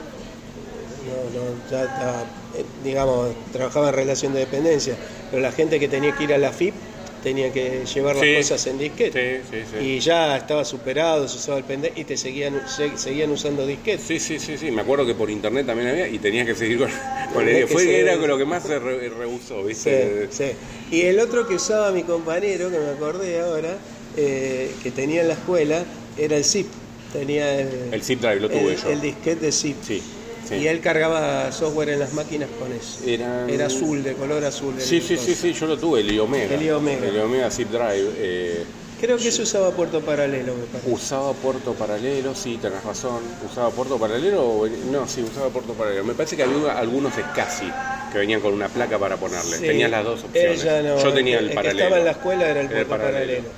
[SPEAKER 2] no, ya eh, digamos, trabajaba en relación de dependencia, pero la gente que tenía que ir a la FIP tenía que llevar las
[SPEAKER 1] Sí.
[SPEAKER 2] cosas en disquete.
[SPEAKER 1] Sí, sí, sí.
[SPEAKER 2] Y ya estaba superado, se usaba el pendiente y te seguían, se- seguían usando disquete.
[SPEAKER 1] Sí, sí, sí, sí. Me acuerdo que por internet también había y tenías que seguir con, con el Fue era lo que más se re- rehusó, ¿viste?
[SPEAKER 2] sí. Y el otro que usaba mi compañero, que me acordé ahora, eh, que tenía en la escuela, era el zip. Tenía el,
[SPEAKER 1] El zip drive lo tuve
[SPEAKER 2] el-
[SPEAKER 1] yo.
[SPEAKER 2] el disquete de zip.
[SPEAKER 1] Sí, sí.
[SPEAKER 2] Y él cargaba software en las máquinas con eso.
[SPEAKER 1] Eran-
[SPEAKER 2] Era azul, de color azul.
[SPEAKER 1] Sí, sí, sí, sí, yo lo tuve, el Iomega.
[SPEAKER 2] El Iomega.
[SPEAKER 1] El Iomega Zip Drive. eh,
[SPEAKER 2] Creo que eso usaba puerto paralelo, me parece.
[SPEAKER 1] usaba puerto paralelo, sí, tenés razón. ¿Usaba puerto paralelo? o- No, sí, usaba puerto paralelo. Me parece que había algunos SCSI que venían con una placa para ponerle.
[SPEAKER 2] Sí.
[SPEAKER 1] Tenías las dos opciones.
[SPEAKER 2] Ella no,
[SPEAKER 1] yo tenía
[SPEAKER 2] el
[SPEAKER 1] el,
[SPEAKER 2] que
[SPEAKER 1] paralelo.
[SPEAKER 2] estaba en la escuela era el puerto paralelo.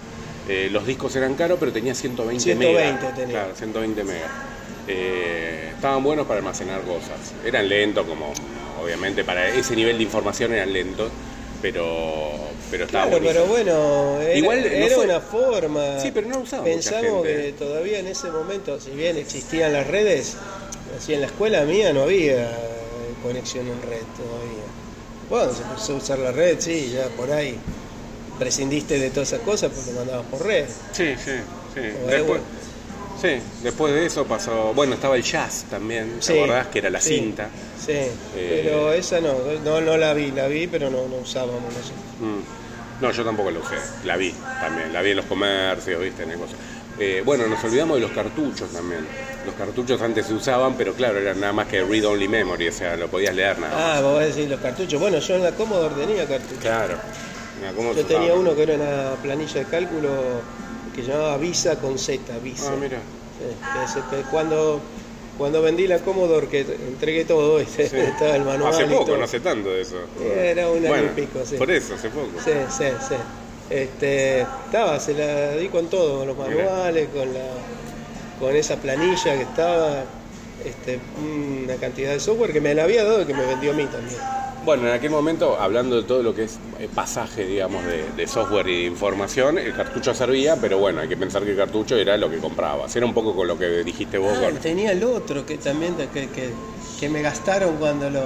[SPEAKER 1] Eh, los discos eran caros, pero tenía 120,
[SPEAKER 2] 120
[SPEAKER 1] megas.
[SPEAKER 2] tenía.
[SPEAKER 1] Claro, 120 megas. Eh, estaban buenos para almacenar cosas. Eran lentos, como obviamente para ese nivel de información eran lentos, pero, pero estaba
[SPEAKER 2] Claro, pero bueno, era,
[SPEAKER 1] Igual no
[SPEAKER 2] era
[SPEAKER 1] fue-
[SPEAKER 2] una forma.
[SPEAKER 1] Sí, pero no usaba mucha
[SPEAKER 2] Pensamos
[SPEAKER 1] gente.
[SPEAKER 2] que todavía en ese momento, si bien existían las redes, así en la escuela mía no había eh, conexión en red todavía. Bueno, se empezó a usar la red, sí, ya por ahí prescindiste de todas esas cosas porque mandabas por red.
[SPEAKER 1] Sí, sí, sí. Después. Sí, después de eso pasó. Bueno, estaba el jazz también, ¿te
[SPEAKER 2] Sí,
[SPEAKER 1] acordás? Que era la
[SPEAKER 2] sí,
[SPEAKER 1] cinta.
[SPEAKER 2] Sí, pero esa no, no, no la vi, la vi, pero no, no usábamos nosotros.
[SPEAKER 1] Mm. No, yo tampoco la usé. La vi también. La vi en los comercios, ¿viste? En el. Eh, bueno, nos olvidamos de los cartuchos también. Los cartuchos antes se usaban, pero claro, eran nada más que read only memory, o sea, lo podías leer nada más.
[SPEAKER 2] Ah, vos vas a decir los cartuchos. Bueno, yo en la Commodore tenía cartuchos.
[SPEAKER 1] Claro. Mira, ¿cómo
[SPEAKER 2] Yo tenía uno que era una planilla de cálculo que llamaba Visa con Z, Visa.
[SPEAKER 1] Ah, mira.
[SPEAKER 2] Sí, que se- que cuando, cuando vendí la Commodore, que entregué todo, este,
[SPEAKER 1] Sí.
[SPEAKER 2] estaba el manual.
[SPEAKER 1] Hace poco, no hace tanto de eso.
[SPEAKER 2] Era un año y pico, sí.
[SPEAKER 1] Por eso, hace poco.
[SPEAKER 2] Sí, sí, sí. Este, estaba, se la di con todo, con los
[SPEAKER 1] Mira.
[SPEAKER 2] manuales, con la con esa planilla que estaba, este, una cantidad de software que me la había dado y que me vendió a mí también.
[SPEAKER 1] Bueno, en aquel momento, hablando de todo lo que es eh, pasaje, digamos, de, de software y de información, el cartucho servía, pero bueno, hay que pensar que el cartucho era lo que comprabas. Era un poco con lo que dijiste vos.
[SPEAKER 2] Ah,
[SPEAKER 1] con-
[SPEAKER 2] tenía el otro que también que, que me gastaron cuando lo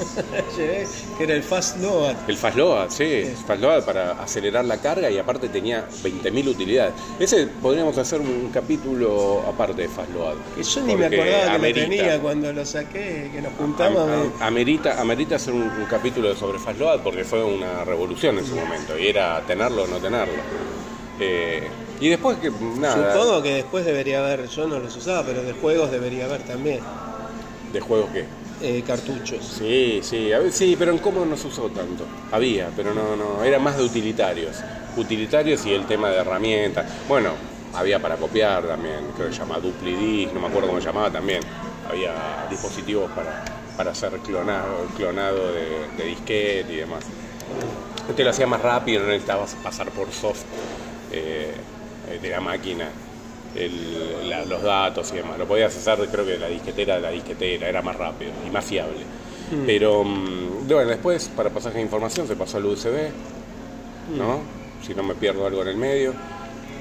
[SPEAKER 2] llevé, que era el Fast Load.
[SPEAKER 1] El Fastload, sí, Fastload para acelerar la carga y aparte tenía 20.000 utilidades. Ese podríamos hacer un capítulo aparte de Fastload.
[SPEAKER 2] Que yo ni me acordaba que lo tenía cuando lo saqué, que nos juntamos.
[SPEAKER 1] Am- am-
[SPEAKER 2] me-
[SPEAKER 1] amerita, amerita hacer un, un capítulo sobre Fastload porque fue una revolución en su momento y era tenerlo o no tenerlo. Eh, y después que nada,
[SPEAKER 2] Supongo que después debería haber, yo no los usaba, pero de juegos debería haber también
[SPEAKER 1] de juegos que
[SPEAKER 2] eh, cartuchos.
[SPEAKER 1] Sí, sí, sí, pero en cómo no se usó tanto. Había, pero no, no, era más de utilitarios. Utilitarios y el tema de herramientas. Bueno, había para copiar también, creo que se llama DupliDisc, no me acuerdo cómo se llamaba también. Había dispositivos para, para hacer clonado, clonado de, de y demás. Te lo hacía más rápido, no necesitabas pasar por soft eh, de la máquina el- la- los datos y demás. Lo podías hacer, creo que de la disquetera de la disquetera, era más rápido y más fiable. Pero mm, bueno, después para pasaje de información se pasó al USB, ¿no? Si no me pierdo algo en el medio.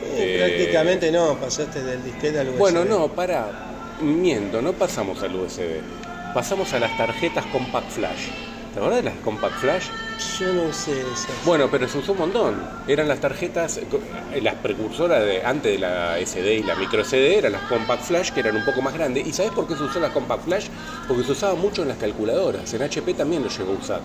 [SPEAKER 2] Eh,
[SPEAKER 1] Eh,
[SPEAKER 2] prácticamente no, pasaste del disquete al USB.
[SPEAKER 1] Bueno, no, para, miento, no pasamos al USB. Pasamos a las tarjetas Compact Flash. ¿Te acuerdas de las Compact Flash?
[SPEAKER 2] Yo no sé esas.
[SPEAKER 1] Bueno, pero se usó un montón. Eran las tarjetas, eh, las precursoras de antes de la SD y la micro SD, eran las Compact Flash que eran un poco más grandes. ¿Y sabes por qué se usó las Compact Flash? Porque se usaba mucho en las calculadoras. En HP también lo llegó a usar.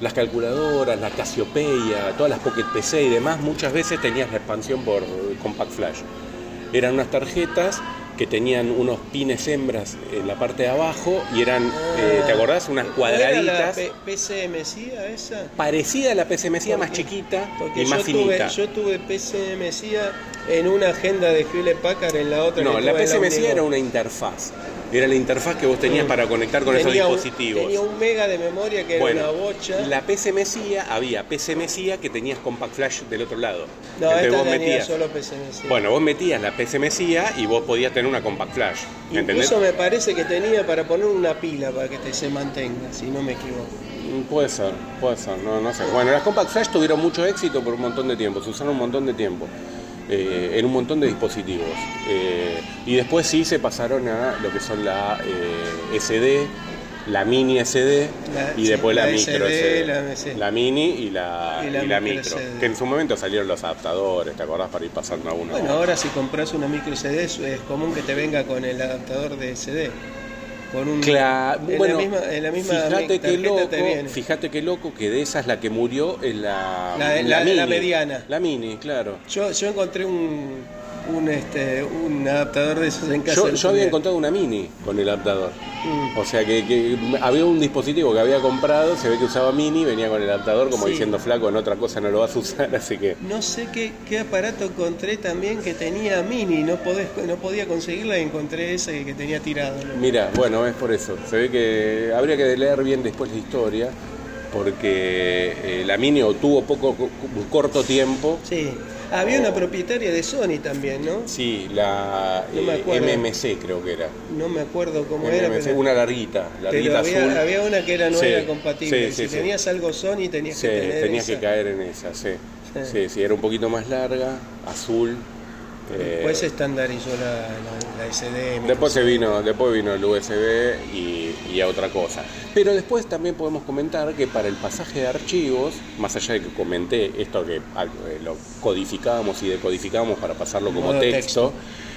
[SPEAKER 1] Las calculadoras, la Cassiopeia, todas las Pocket PC y demás, muchas veces tenías la expansión por Compact Flash. Eran unas tarjetas que tenían unos pines hembras en la parte de abajo y eran, eh, ¿te acordás? Unas
[SPEAKER 2] ¿Era la
[SPEAKER 1] cuadraditas.
[SPEAKER 2] P- PCMCIA esa?
[SPEAKER 1] Parecida a la PCMCIA más chiquita
[SPEAKER 2] Porque
[SPEAKER 1] y más
[SPEAKER 2] yo
[SPEAKER 1] finita.
[SPEAKER 2] tuve, yo tuve en una agenda de Hewlett Packard, en la otra
[SPEAKER 1] No,
[SPEAKER 2] que
[SPEAKER 1] la
[SPEAKER 2] Univo.
[SPEAKER 1] era una interfaz. Era la interfaz que vos tenías para conectar con esos
[SPEAKER 2] un-
[SPEAKER 1] dispositivos.
[SPEAKER 2] tenía un mega de memoria que
[SPEAKER 1] Bueno,
[SPEAKER 2] era una bocha.
[SPEAKER 1] la PC Mesía, había PC Mesía que tenías Compact Flash del otro lado.
[SPEAKER 2] No,
[SPEAKER 1] Entonces
[SPEAKER 2] esta
[SPEAKER 1] vos
[SPEAKER 2] tenía
[SPEAKER 1] metías,
[SPEAKER 2] solo PCMC.
[SPEAKER 1] bueno, vos metías la PC Mesía y vos podías tener una Compact Flash. ¿Entendés?
[SPEAKER 2] Incluso me parece que tenía para poner una pila para que te se mantenga, si no me equivoco.
[SPEAKER 1] Mm, Puede ser, puede ser, no, no sé. Bueno, las Compact Flash tuvieron mucho éxito por un montón de tiempo, se usaron un montón de tiempo. Eh, en un montón de dispositivos. Eh, y después sí se pasaron a lo que son la eh, SD, la mini SD
[SPEAKER 2] La-
[SPEAKER 1] y
[SPEAKER 2] sí,
[SPEAKER 1] después la,
[SPEAKER 2] la
[SPEAKER 1] micro
[SPEAKER 2] SD,
[SPEAKER 1] SD.
[SPEAKER 2] la- sí.
[SPEAKER 1] La mini y la,
[SPEAKER 2] Y
[SPEAKER 1] y
[SPEAKER 2] micro
[SPEAKER 1] micro.
[SPEAKER 2] SD.
[SPEAKER 1] Que en su momento salieron los adaptadores, ¿te acordás? Para ir pasando a uno.
[SPEAKER 2] Bueno, ahora si compras una micro CD es es común que te venga con el adaptador de CD. Con un,
[SPEAKER 1] Claro,
[SPEAKER 2] en
[SPEAKER 1] bueno,
[SPEAKER 2] la misma, en la misma
[SPEAKER 1] fíjate qué loco, fíjate qué loco que de esas la que murió es la,
[SPEAKER 2] La- la- la
[SPEAKER 1] mini.
[SPEAKER 2] mediana.
[SPEAKER 1] La mini, claro.
[SPEAKER 2] Yo, yo encontré un, un, este, un adaptador de esos en casa.
[SPEAKER 1] Yo, había encontrado una mini con el adaptador.
[SPEAKER 2] Mm.
[SPEAKER 1] O sea que, que había un dispositivo que había comprado, se ve que usaba mini, venía con el adaptador como
[SPEAKER 2] Sí.
[SPEAKER 1] diciendo flaco, en otra cosa no lo vas a usar, así que...
[SPEAKER 2] No sé qué, qué aparato encontré también que tenía mini, no, podés, no podía conseguirla y encontré ese que tenía tirado. ¿no?
[SPEAKER 1] Mira, bueno, es por eso. Se ve que habría que leer bien después la historia, porque eh, la mini tuvo poco, un corto tiempo.
[SPEAKER 2] Sí, había una propietaria de Sony también, ¿no?
[SPEAKER 1] Sí, la
[SPEAKER 2] No me
[SPEAKER 1] eh. MMC creo que era.
[SPEAKER 2] No me acuerdo cómo era,
[SPEAKER 1] MMC,
[SPEAKER 2] pero,
[SPEAKER 1] una larguita,
[SPEAKER 2] pero
[SPEAKER 1] larguita
[SPEAKER 2] había,
[SPEAKER 1] azul.
[SPEAKER 2] había una que era no
[SPEAKER 1] Sí,
[SPEAKER 2] era compatible.
[SPEAKER 1] sí, sí,
[SPEAKER 2] si tenías algo Sony tenías que tener
[SPEAKER 1] tenías que caer en esa, sí.
[SPEAKER 2] Sí.
[SPEAKER 1] Sí, sí, era un poquito más larga, azul. Eh,
[SPEAKER 2] Después se estandarizó la, la, la SD.
[SPEAKER 1] Después se vino, después vino el USB y, y a otra cosa. Pero después también podemos comentar que para el pasaje de archivos, más allá de que comenté esto que ah, lo codificábamos y decodificábamos para pasarlo como texto,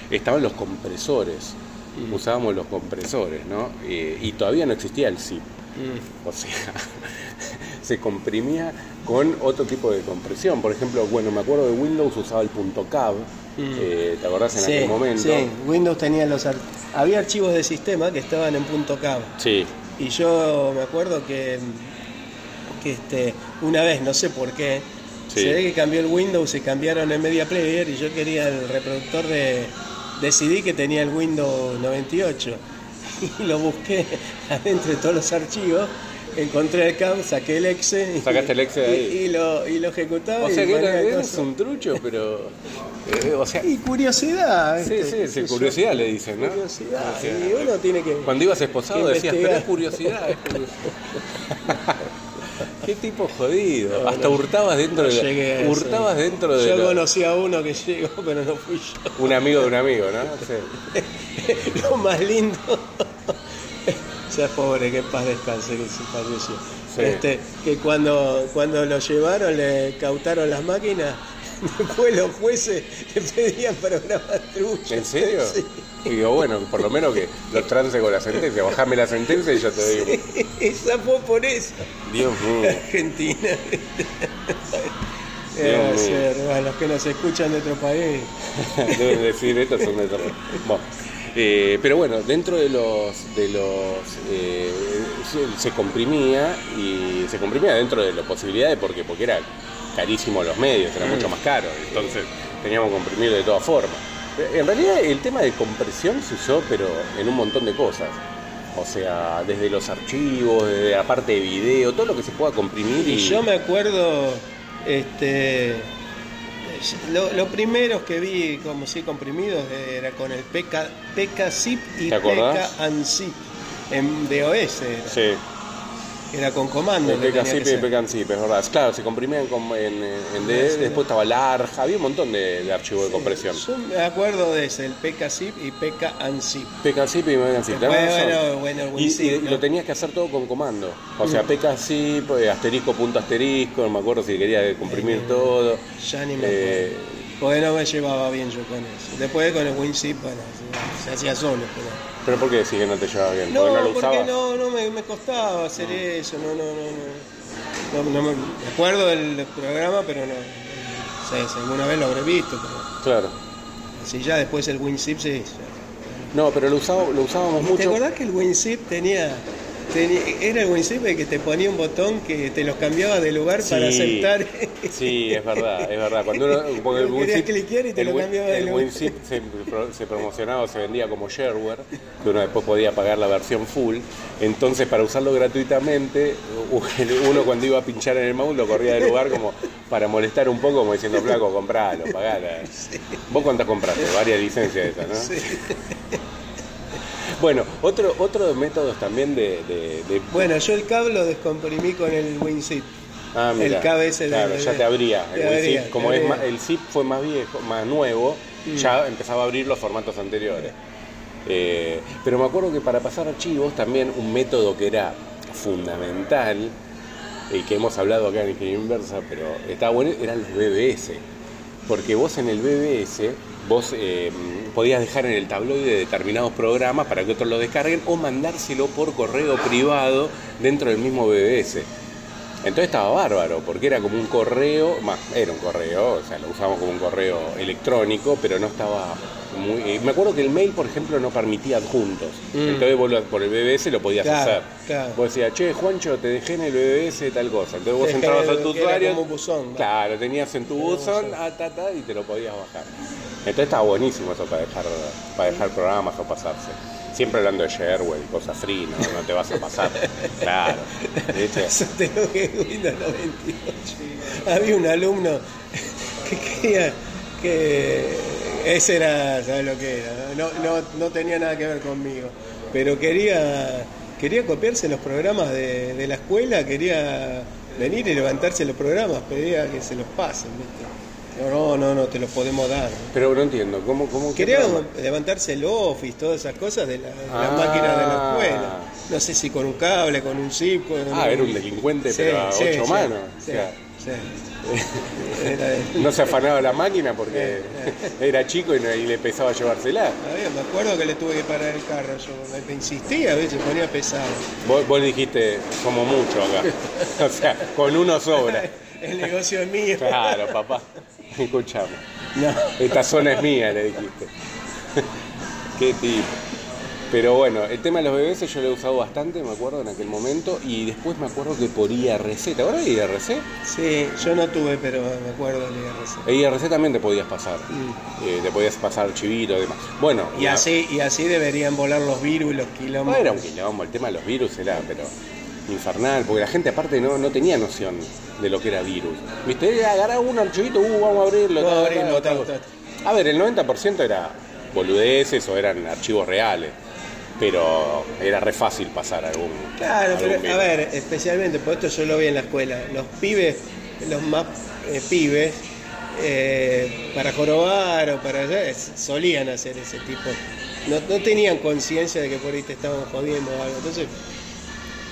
[SPEAKER 1] estaban los compresores.
[SPEAKER 2] Mm.
[SPEAKER 1] Usábamos los compresores, ¿no? Eh, y todavía no existía el zip.
[SPEAKER 2] Mm.
[SPEAKER 1] O sea, se comprimía con otro tipo de compresión. Por ejemplo, bueno, me acuerdo de Windows usaba el punto .cab.
[SPEAKER 2] Mm.
[SPEAKER 1] eh, ¿Te acordás en
[SPEAKER 2] Sí,
[SPEAKER 1] aquel momento?
[SPEAKER 2] sí, Windows tenía los ar- había archivos de sistema que estaban en punto .cab
[SPEAKER 1] Sí.
[SPEAKER 2] y yo me acuerdo que, que este, una vez, no sé por qué,
[SPEAKER 1] Sí.
[SPEAKER 2] se ve que cambió el Windows y cambiaron el Media Player y yo quería el reproductor de, de CD que tenía el Windows 98 y lo busqué adentro de todos los archivos. Encontré el CAM, saqué el exe y,
[SPEAKER 1] Sacaste el exe de ahí.
[SPEAKER 2] y, y lo, y lo ejecutaba.
[SPEAKER 1] O sea que era,
[SPEAKER 2] cosas.
[SPEAKER 1] un trucho, pero. eh, o sea,
[SPEAKER 2] Y curiosidad.
[SPEAKER 1] sí, sí, sí, curiosidad
[SPEAKER 2] yo.
[SPEAKER 1] le dicen, ¿no?
[SPEAKER 2] Curiosidad.
[SPEAKER 1] O sea,
[SPEAKER 2] y uno tiene que.
[SPEAKER 1] Cuando ibas esposado decías, pero es curiosidad, es curiosidad. Qué tipo jodido.
[SPEAKER 2] No,
[SPEAKER 1] Hasta
[SPEAKER 2] no,
[SPEAKER 1] hurtabas dentro
[SPEAKER 2] no
[SPEAKER 1] de.
[SPEAKER 2] llegué a eso.
[SPEAKER 1] hurtabas dentro de.
[SPEAKER 2] Yo
[SPEAKER 1] lo-
[SPEAKER 2] conocí a uno que llegó, pero no fui yo.
[SPEAKER 1] Un amigo de un amigo, ¿no? Sí.
[SPEAKER 2] Lo más lindo. Sea, pobre, que paz descanse, que se falleció.
[SPEAKER 1] Sí.
[SPEAKER 2] Este, que cuando, cuando lo llevaron, le cautaron las máquinas, después los jueces le pedían programas truchos.
[SPEAKER 1] ¿En serio?
[SPEAKER 2] Sí.
[SPEAKER 1] Y digo, bueno, por lo menos que lo trance con la sentencia. Bajame la sentencia y yo te digo.
[SPEAKER 2] Esa fue por eso.
[SPEAKER 1] Dios mío.
[SPEAKER 2] Argentina. Eh, ser, los que nos escuchan de otro país.
[SPEAKER 1] Deben decir esto son de terror. Bueno, eh, pero bueno, dentro de los de los eh, se, comprimía y se comprimía dentro de las posibilidades porque porque era carísimo los medios, era mucho más caro, entonces teníamos que comprimir de todas formas. En realidad el tema de compresión se usó pero en un montón de cosas. O sea, desde los archivos, desde la parte de video, todo lo que se pueda comprimir y,
[SPEAKER 2] Y yo me acuerdo, este, lo, lo primeros que vi como sí comprimidos era con el PK, PK Zip y
[SPEAKER 1] ¿Te acordás?
[SPEAKER 2] PK Unzip en DOS, era,
[SPEAKER 1] Sí.
[SPEAKER 2] Era con comando.
[SPEAKER 1] El PKZip
[SPEAKER 2] ser.
[SPEAKER 1] PKZip, es verdad. Claro, se comprimían en, en DD,
[SPEAKER 2] Sí.
[SPEAKER 1] después estaba larja, había un montón de, de archivos de compresión.
[SPEAKER 2] Yo me acuerdo de ese, el PK Zip y PK Unzip.
[SPEAKER 1] PKZip y PKZip, tenés
[SPEAKER 2] Bueno, bueno,
[SPEAKER 1] y, y
[SPEAKER 2] ¿no?
[SPEAKER 1] lo tenías que hacer todo con comando. O sea,
[SPEAKER 2] Mm.
[SPEAKER 1] PKZip, eh, asterisco, punto asterisco, no me acuerdo si quería comprimir
[SPEAKER 2] Eh,
[SPEAKER 1] todo.
[SPEAKER 2] Ya ni me
[SPEAKER 1] Eh,
[SPEAKER 2] acuerdo. Porque no me llevaba bien yo con eso. Después con el WinZip, bueno, se, se hacía solo. Pero...
[SPEAKER 1] ¿Pero por qué decís que no te llevaba bien?
[SPEAKER 2] No,
[SPEAKER 1] ¿Porque no lo
[SPEAKER 2] porque
[SPEAKER 1] usabas?
[SPEAKER 2] no, no me, me costaba hacer eso, no, no, no, no. No, no me, me acuerdo del programa, pero no. Sé, si alguna vez lo habré visto, pero
[SPEAKER 1] Claro.
[SPEAKER 2] así ya después el WinZip sí. ya.
[SPEAKER 1] No, pero lo, usaba- lo usábamos
[SPEAKER 2] ¿Te
[SPEAKER 1] mucho.
[SPEAKER 2] acordás que el WinZip Tenía- era el WinZip el que te ponía un botón que te los cambiaba de lugar para
[SPEAKER 1] Sí,
[SPEAKER 2] aceptar.
[SPEAKER 1] Sí, es verdad, es verdad. Cuando uno, porque el WinZip-
[SPEAKER 2] cliquear y te
[SPEAKER 1] el
[SPEAKER 2] lo cambiaba de
[SPEAKER 1] El
[SPEAKER 2] lugar.
[SPEAKER 1] WinZip se, se promocionaba, se vendía como shareware, que uno después podía pagar la versión full. Entonces, para usarlo gratuitamente, uno cuando iba a pinchar en el mouse lo corría de lugar como para molestar un poco, como diciendo, flaco, compralo, pagala. ¿Vos cuántas compraste? Varias licencias de esas, ¿no?
[SPEAKER 2] Sí.
[SPEAKER 1] Bueno, otro, otro métodos también de... de- de-
[SPEAKER 2] Bueno, yo el cable lo descomprimí con el WinZip.
[SPEAKER 1] Ah, mira,
[SPEAKER 2] el KBS de-
[SPEAKER 1] claro,
[SPEAKER 2] de-
[SPEAKER 1] ya te abría.
[SPEAKER 2] te
[SPEAKER 1] El
[SPEAKER 2] abría,
[SPEAKER 1] como es más- el zip fue más viejo, más nuevo, ya empezaba a abrir los formatos anteriores. Eh, pero me acuerdo que para pasar archivos también un método que era fundamental y que hemos hablado acá en Ingeniería Inversa, pero estaba bueno, eran los BBS. Porque vos en el BBS, vos eh, podías dejar en el tabloide determinados programas para que otros lo descarguen o mandárselo por correo privado dentro del mismo BBS. Entonces estaba bárbaro, porque era como un correo, más, era un correo, o sea, lo usábamos como un correo electrónico, pero no estaba muy... eh, me acuerdo que el mail, por ejemplo, no permitía adjuntos.
[SPEAKER 2] Mm.
[SPEAKER 1] Entonces vos por el BBS lo podías
[SPEAKER 2] Claro,
[SPEAKER 1] hacer.
[SPEAKER 2] Claro.
[SPEAKER 1] Vos decías, che, Juancho, te dejé en el BBS tal cosa. Entonces vos
[SPEAKER 2] Dejé
[SPEAKER 1] entrabas
[SPEAKER 2] el-
[SPEAKER 1] a tu
[SPEAKER 2] que era
[SPEAKER 1] usuario...
[SPEAKER 2] como un buzón, ¿no?
[SPEAKER 1] Claro, tenías en tu buzón, ah, ta, ta, y te lo podías bajar. Entonces estaba buenísimo eso para dejar, para dejar programas o pasarse. Siempre hablando de shareware y cosas free, ¿no? No te vas a pasar. Claro. ¿viste?
[SPEAKER 2] Eso tengo que Windows 98. Había un alumno que quería que ese era, ¿sabes lo que era? No, no, no tenía nada que ver conmigo, pero quería quería copiarse los programas de, de la escuela, quería venir y levantarse los programas, pedía que se los pasen, ¿viste? No, no, no, te los podemos dar.
[SPEAKER 1] Pero no entiendo, ¿cómo, cómo
[SPEAKER 2] Quería levantarse el office, todas esas cosas de, la, de
[SPEAKER 1] Ah.
[SPEAKER 2] las máquinas de la escuela. No sé si con un cable, con un zip. Con
[SPEAKER 1] Ah, era un delincuente, pero a ocho manos, o sea.
[SPEAKER 2] Sí.
[SPEAKER 1] No se afanaba la máquina porque era chico y, no- y le pesaba llevársela.
[SPEAKER 2] Me acuerdo que le tuve que parar el carro, yo me insistía, a veces se ponía pesado.
[SPEAKER 1] Vos, vos dijiste, somos muchos acá. O sea, con uno sobra.
[SPEAKER 2] El negocio es mío.
[SPEAKER 1] Claro, papá. Escuchame.
[SPEAKER 2] No.
[SPEAKER 1] Esta zona es mía, le dijiste. Qué tipo. Pero bueno, el tema de los bebés yo lo he usado bastante, me acuerdo, en aquel momento. Y después me acuerdo que por IRC. ¿Te acuerdas de IRC?
[SPEAKER 2] Sí, yo no tuve, pero me acuerdo del IRC.
[SPEAKER 1] En IRC también te podías pasar. Eh, te podías pasar archivitos y demás. Bueno,
[SPEAKER 2] Y así, y así deberían volar los virus y los quilombos.
[SPEAKER 1] No era un quilombo, el tema de los virus era, pero infernal, porque la gente aparte no, no tenía noción de lo que era virus. Viste, Eh, agarrá un archivito, uh, vamos a abrirlo,
[SPEAKER 2] Vamos a
[SPEAKER 1] tal,
[SPEAKER 2] abrirlo,
[SPEAKER 1] tal,
[SPEAKER 2] tal,
[SPEAKER 1] tal.
[SPEAKER 2] tal.
[SPEAKER 1] A ver, el 90% era boludeces o eran archivos reales, pero era re fácil pasar algún.
[SPEAKER 2] Claro,
[SPEAKER 1] algún
[SPEAKER 2] pero a ver, especialmente, por esto yo lo vi en la escuela, los pibes, los más eh, pibes, eh, para jorobar o para allá, solían hacer ese tipo. No, no tenían conciencia de que por ahí te estaban jodiendo o algo, entonces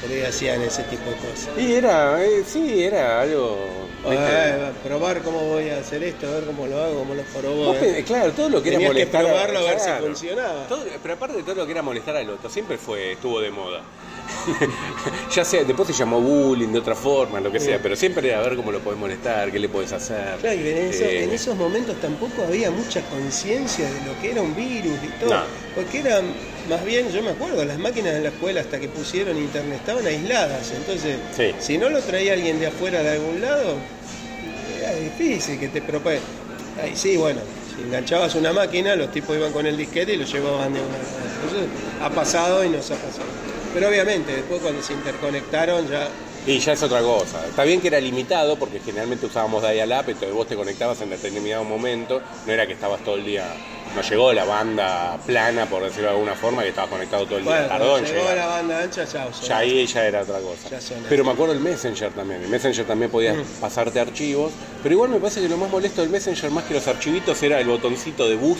[SPEAKER 2] por ahí hacían ese tipo de cosas.
[SPEAKER 1] Y era, eh, sí, era algo.
[SPEAKER 2] Ah, probar cómo voy a hacer esto, a ver cómo lo hago, cómo lo.
[SPEAKER 1] Vos
[SPEAKER 2] eh.
[SPEAKER 1] claro, todo lo que era
[SPEAKER 2] Tenías que
[SPEAKER 1] molestar
[SPEAKER 2] probarlo a ver si
[SPEAKER 1] claro.
[SPEAKER 2] funcionaba.
[SPEAKER 1] Todo- pero aparte de todo lo que era molestar al otro, siempre fue, estuvo de moda. ya sea, después se llamó bullying de otra forma, lo que sea, pero siempre era a ver cómo lo podés molestar, qué le podés hacer.
[SPEAKER 2] Claro, y en, eso-
[SPEAKER 1] Eh,
[SPEAKER 2] en esos momentos tampoco había mucha conciencia de lo que era un virus y todo.
[SPEAKER 1] No.
[SPEAKER 2] Porque eran, más bien, yo me acuerdo, las máquinas en la escuela hasta que pusieron internet estaban aisladas. Entonces,
[SPEAKER 1] Sí.
[SPEAKER 2] si no lo traía alguien de afuera de algún lado, era difícil que te propague. Ahí sí, bueno, si enganchabas una máquina, los tipos iban con el disquete y lo llevaban de una. Entonces, ha pasado y nos ha pasado. Pero obviamente, después cuando se interconectaron ya
[SPEAKER 1] Y ya es otra cosa. Está bien que era limitado, porque generalmente usábamos dial-up, entonces vos te conectabas en determinado momento, no era que estabas todo el día. No llegó la banda plana, por decirlo de alguna forma, que estabas conectado todo el día. Tardó
[SPEAKER 2] llegó
[SPEAKER 1] llegar.
[SPEAKER 2] la banda ancha, chao.
[SPEAKER 1] Ya ahí ya era otra cosa. Pero me acuerdo el Messenger también. El Messenger también podías
[SPEAKER 2] Mm.
[SPEAKER 1] pasarte archivos. Pero igual me parece que lo más molesto del Messenger, más que los archivitos, era el botoncito de bus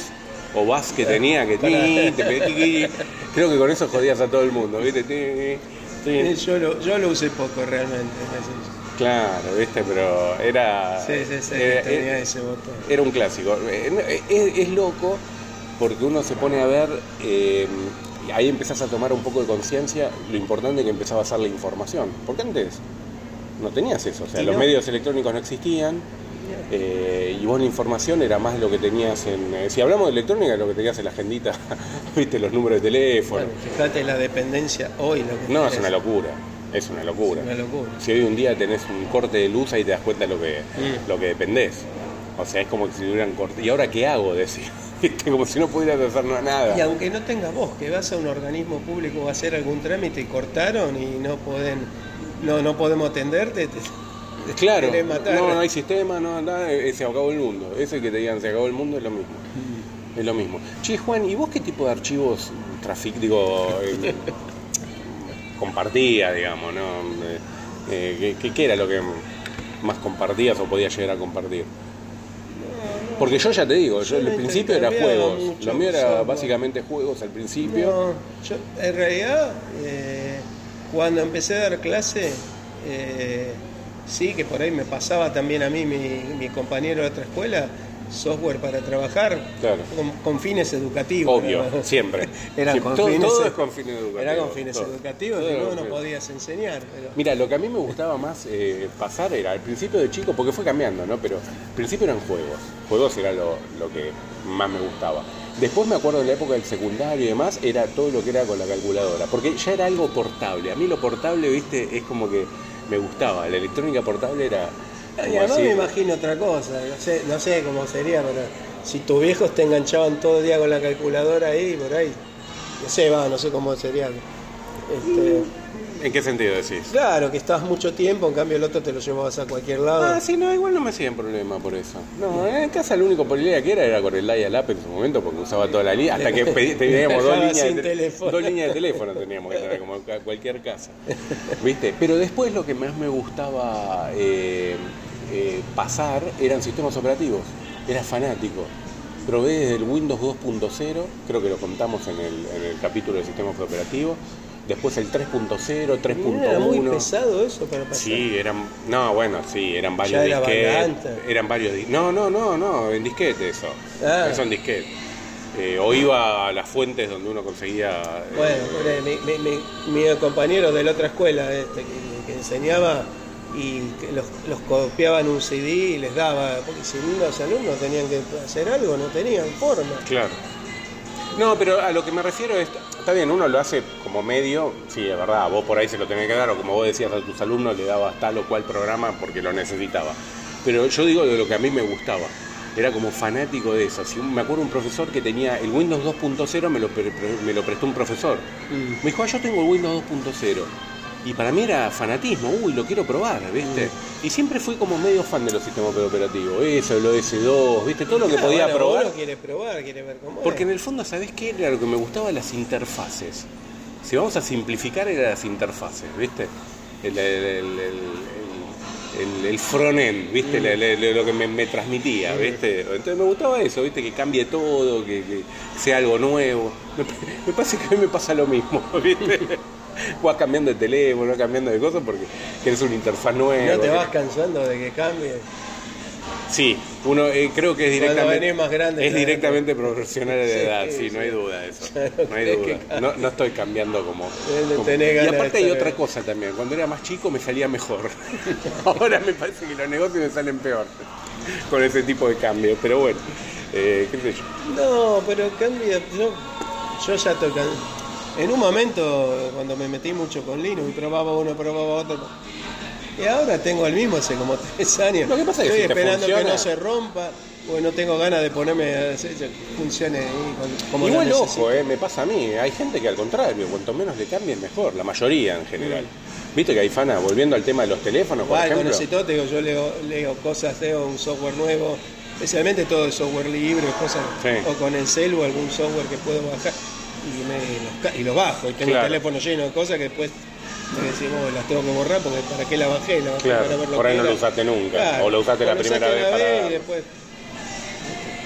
[SPEAKER 1] o bus que tenía, que ti, te. Creo que con eso jodías a todo el mundo.
[SPEAKER 2] Eh, Yo lo, yo lo usé poco realmente. Messenger.
[SPEAKER 1] Claro, ¿viste? Pero era.
[SPEAKER 2] Sí, sí, sí,
[SPEAKER 1] era,
[SPEAKER 2] tenía
[SPEAKER 1] era-
[SPEAKER 2] ese botón.
[SPEAKER 1] era un clásico. Eh, eh, Es, es loco porque uno se pone a ver. eh, y ahí empezás a tomar un poco de conciencia lo importante que empezaba a ser la información. Porque antes no tenías eso. O sea, los
[SPEAKER 2] no.
[SPEAKER 1] medios electrónicos no existían. Eh, y vos la información era más lo que tenías en. eh, si hablamos de electrónica, lo que tenías en la agendita, viste, los números de teléfono.
[SPEAKER 2] Bueno, fíjate la dependencia hoy. Lo que
[SPEAKER 1] No, es una locura. Es una locura.
[SPEAKER 2] Es una locura.
[SPEAKER 1] Si hoy un día tenés un corte de luz, ahí te das cuenta lo que,
[SPEAKER 2] Mm.
[SPEAKER 1] lo que dependés. O sea, es como que si hubieran corte. ¿Y ahora qué hago? Decir. Viste, como si no pudieras hacer nada.
[SPEAKER 2] Y aunque no tengas vos, que vas a un organismo público a hacer algún trámite y cortaron y no pueden, no, no podemos atenderte, te, te
[SPEAKER 1] Claro,
[SPEAKER 2] matar.
[SPEAKER 1] no, no hay sistema, no, nada, eh, se acabó el mundo. Ese que te digan se acabó el mundo es lo mismo. Es lo mismo. Che, Juan, ¿y vos qué tipo de archivos trafic, digo, compartías, digamos, no? Eh, eh, ¿qué- ¿qué, qué era lo que más compartías o podías llegar a compartir? Porque yo ya te digo, yo al principio era juegos. Lo mío era básicamente juegos al principio.
[SPEAKER 2] No, yo en realidad eh, cuando empecé a dar clase, eh, sí que por ahí me pasaba también a mí, mi, mi compañero de otra escuela, software para trabajar
[SPEAKER 1] Claro.
[SPEAKER 2] con, con fines educativos.
[SPEAKER 1] Obvio,
[SPEAKER 2] ¿no?
[SPEAKER 1] siempre.
[SPEAKER 2] Con
[SPEAKER 1] todo,
[SPEAKER 2] fines,
[SPEAKER 1] todo es con fines educativos.
[SPEAKER 2] Era con fines
[SPEAKER 1] todo.
[SPEAKER 2] educativos,
[SPEAKER 1] Todo
[SPEAKER 2] y no, no podías enseñar. Pero,
[SPEAKER 1] Mira, lo que a mí me gustaba más eh, pasar era al principio de chico, porque fue cambiando, ¿no? Pero al principio eran juegos. Juegos era lo, lo que más me gustaba. Después me acuerdo en la época del secundario y demás, era todo lo que era con la calculadora. Porque ya era algo portable. A mí lo portable, viste, es como que me gustaba. La electrónica portable era.
[SPEAKER 2] Y además me imagino otra cosa, no sé, no sé cómo sería, pero si tus viejos te enganchaban todo el día con la calculadora ahí, por ahí, no sé, va, no sé cómo sería. Este,
[SPEAKER 1] ¿En qué sentido decís?
[SPEAKER 2] Claro, que estabas mucho tiempo, en cambio el otro te lo llevabas a cualquier lado.
[SPEAKER 1] Ah, sí, no, igual no me hacían problema por eso. No, en casa el único polilea que era era con el dial-up en su momento porque usaba toda la línea, hasta que teníamos dos líneas,
[SPEAKER 2] sin
[SPEAKER 1] de,
[SPEAKER 2] teléfono.
[SPEAKER 1] dos líneas de teléfono teníamos que tener, como cualquier casa. ¿Viste? Pero después lo que más me gustaba eh, eh, pasar eran sistemas operativos. Era fanático. Probé desde el Windows 2.0, creo que lo contamos en el, en el capítulo de sistemas operativos. Después el 3.0, 3.1.
[SPEAKER 2] Era muy pesado eso para pasar.
[SPEAKER 1] Sí, eran. No, bueno, sí, eran varios
[SPEAKER 2] era
[SPEAKER 1] disquetes. Eran varios. No, no, no, no, en disquete eso.
[SPEAKER 2] Ah.
[SPEAKER 1] Eso en disquete. Eh, o iba a las fuentes donde uno conseguía. eh,
[SPEAKER 2] Bueno, bueno, mi, mi- mi- mi compañero de la otra escuela este, que, que enseñaba y los, los copiaban un CD y les daba, porque si los alumnos tenían que hacer algo, no tenían forma.
[SPEAKER 1] Claro. No, pero a lo que me refiero es. Está bien, uno lo hace como medio, sí, es verdad, vos por ahí se lo tenés que dar, o como vos decías a tus alumnos, le dabas tal o cual programa porque lo necesitaba. Pero yo digo de lo que a mí me gustaba. Era como fanático de eso. Si me acuerdo un profesor que tenía el Windows 2.0, me lo, pre- me lo prestó un profesor.
[SPEAKER 2] Mm.
[SPEAKER 1] Me dijo, ah, yo tengo el Windows 2.0. Y para mí era fanatismo, uy, lo quiero probar, ¿viste?
[SPEAKER 2] Mm.
[SPEAKER 1] Y siempre fui como medio fan de los sistemas operativos. Eso, lo S2, ¿viste? Todo lo que podía
[SPEAKER 2] bueno,
[SPEAKER 1] probar.
[SPEAKER 2] Uno quiere probar, quiere ver cómo
[SPEAKER 1] Porque en el fondo, ¿sabés qué? Era lo que me gustaba las interfaces. Si vamos a simplificar, eran las interfaces, ¿viste? El, el, el, el, el- el front-end, ¿viste? Lo que me, me transmitía, ¿viste? Entonces me gustaba eso, ¿viste? Que cambie todo, que, que sea algo nuevo. Me, me parece que a mí me pasa lo mismo, ¿viste? Vas cambiando de teléfono, vas cambiando de cosas porque quieres una interfaz nueva.
[SPEAKER 2] No te vas cansando de que cambie.
[SPEAKER 1] Sí, uno eh, creo que es directamente,
[SPEAKER 2] venís más grande,
[SPEAKER 1] es directamente profesional de
[SPEAKER 2] Sí,
[SPEAKER 1] edad, sí,
[SPEAKER 2] sí.
[SPEAKER 1] no hay duda de eso.
[SPEAKER 2] No
[SPEAKER 1] hay duda. No, no estoy cambiando como. como- Y
[SPEAKER 2] de
[SPEAKER 1] aparte hay otra cosa también. Cuando era más chico me salía mejor. Ahora me parece que los negocios me salen peor con ese tipo de cambios. Pero bueno, eh, qué sé yo.
[SPEAKER 2] No, pero cambia. Yo, yo ya estoy can- En un momento, cuando me metí mucho con Linux y probaba uno, probaba otro. Y ahora tengo el mismo hace como tres años.
[SPEAKER 1] Lo que pasa es que
[SPEAKER 2] Estoy
[SPEAKER 1] si
[SPEAKER 2] esperando que no se rompa, porque no tengo ganas de ponerme a hacer que funcione como
[SPEAKER 1] Igual
[SPEAKER 2] lo
[SPEAKER 1] ojo, eh, me pasa a mí. Hay gente que al contrario, cuanto menos le cambien mejor. La mayoría en general. Viste que hay fana, volviendo al tema de los teléfonos, por
[SPEAKER 2] Igual, con
[SPEAKER 1] ejemplo.
[SPEAKER 2] todo, te digo, yo leo, leo cosas, leo un software nuevo, especialmente todo el software libre, cosas,
[SPEAKER 1] Sí.
[SPEAKER 2] o con el celu algún software que puedo bajar y, me, los, ca- y los bajo. Y tengo
[SPEAKER 1] Claro.
[SPEAKER 2] el teléfono lleno de cosas que después me decimos, "Oh, las tengo que borrar porque para qué la bajé, la bajé
[SPEAKER 1] Claro,
[SPEAKER 2] para ver lo
[SPEAKER 1] por ahí
[SPEAKER 2] que
[SPEAKER 1] no lo
[SPEAKER 2] era".
[SPEAKER 1] usaste nunca,
[SPEAKER 2] Claro,
[SPEAKER 1] o lo usaste la
[SPEAKER 2] lo
[SPEAKER 1] primera vez para-
[SPEAKER 2] y después,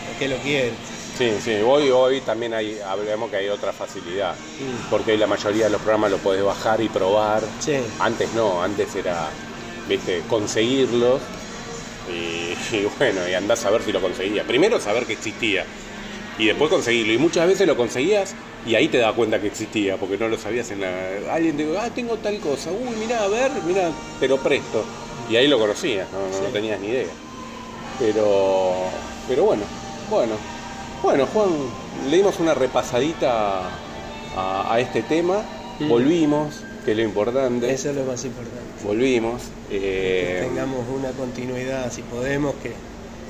[SPEAKER 2] ¿para qué lo quiero?
[SPEAKER 1] Sí, sí, hoy, hoy también hay, hablemos que hay otra facilidad,
[SPEAKER 2] Mm.
[SPEAKER 1] porque hoy la mayoría de los programas los podés bajar y probar.
[SPEAKER 2] Sí.
[SPEAKER 1] Antes no, antes era, viste, conseguirlos y, y bueno, y andás a ver si lo conseguías. Primero saber que existía y después conseguirlo. Y muchas veces lo conseguías y ahí te das cuenta que existía, porque no lo sabías en la... Alguien te dijo, ah, tengo tal cosa, uy, mirá, a ver, mirá, te lo presto. Y ahí lo conocías, no, no, no
[SPEAKER 2] Sí.
[SPEAKER 1] tenías ni idea. Pero, pero bueno, bueno. Bueno, Juan, le dimos una repasadita a, a este tema,
[SPEAKER 2] Mm.
[SPEAKER 1] volvimos, que es lo importante.
[SPEAKER 2] Eso es lo más importante.
[SPEAKER 1] Volvimos.
[SPEAKER 2] Que
[SPEAKER 1] eh,
[SPEAKER 2] tengamos una continuidad, si podemos, que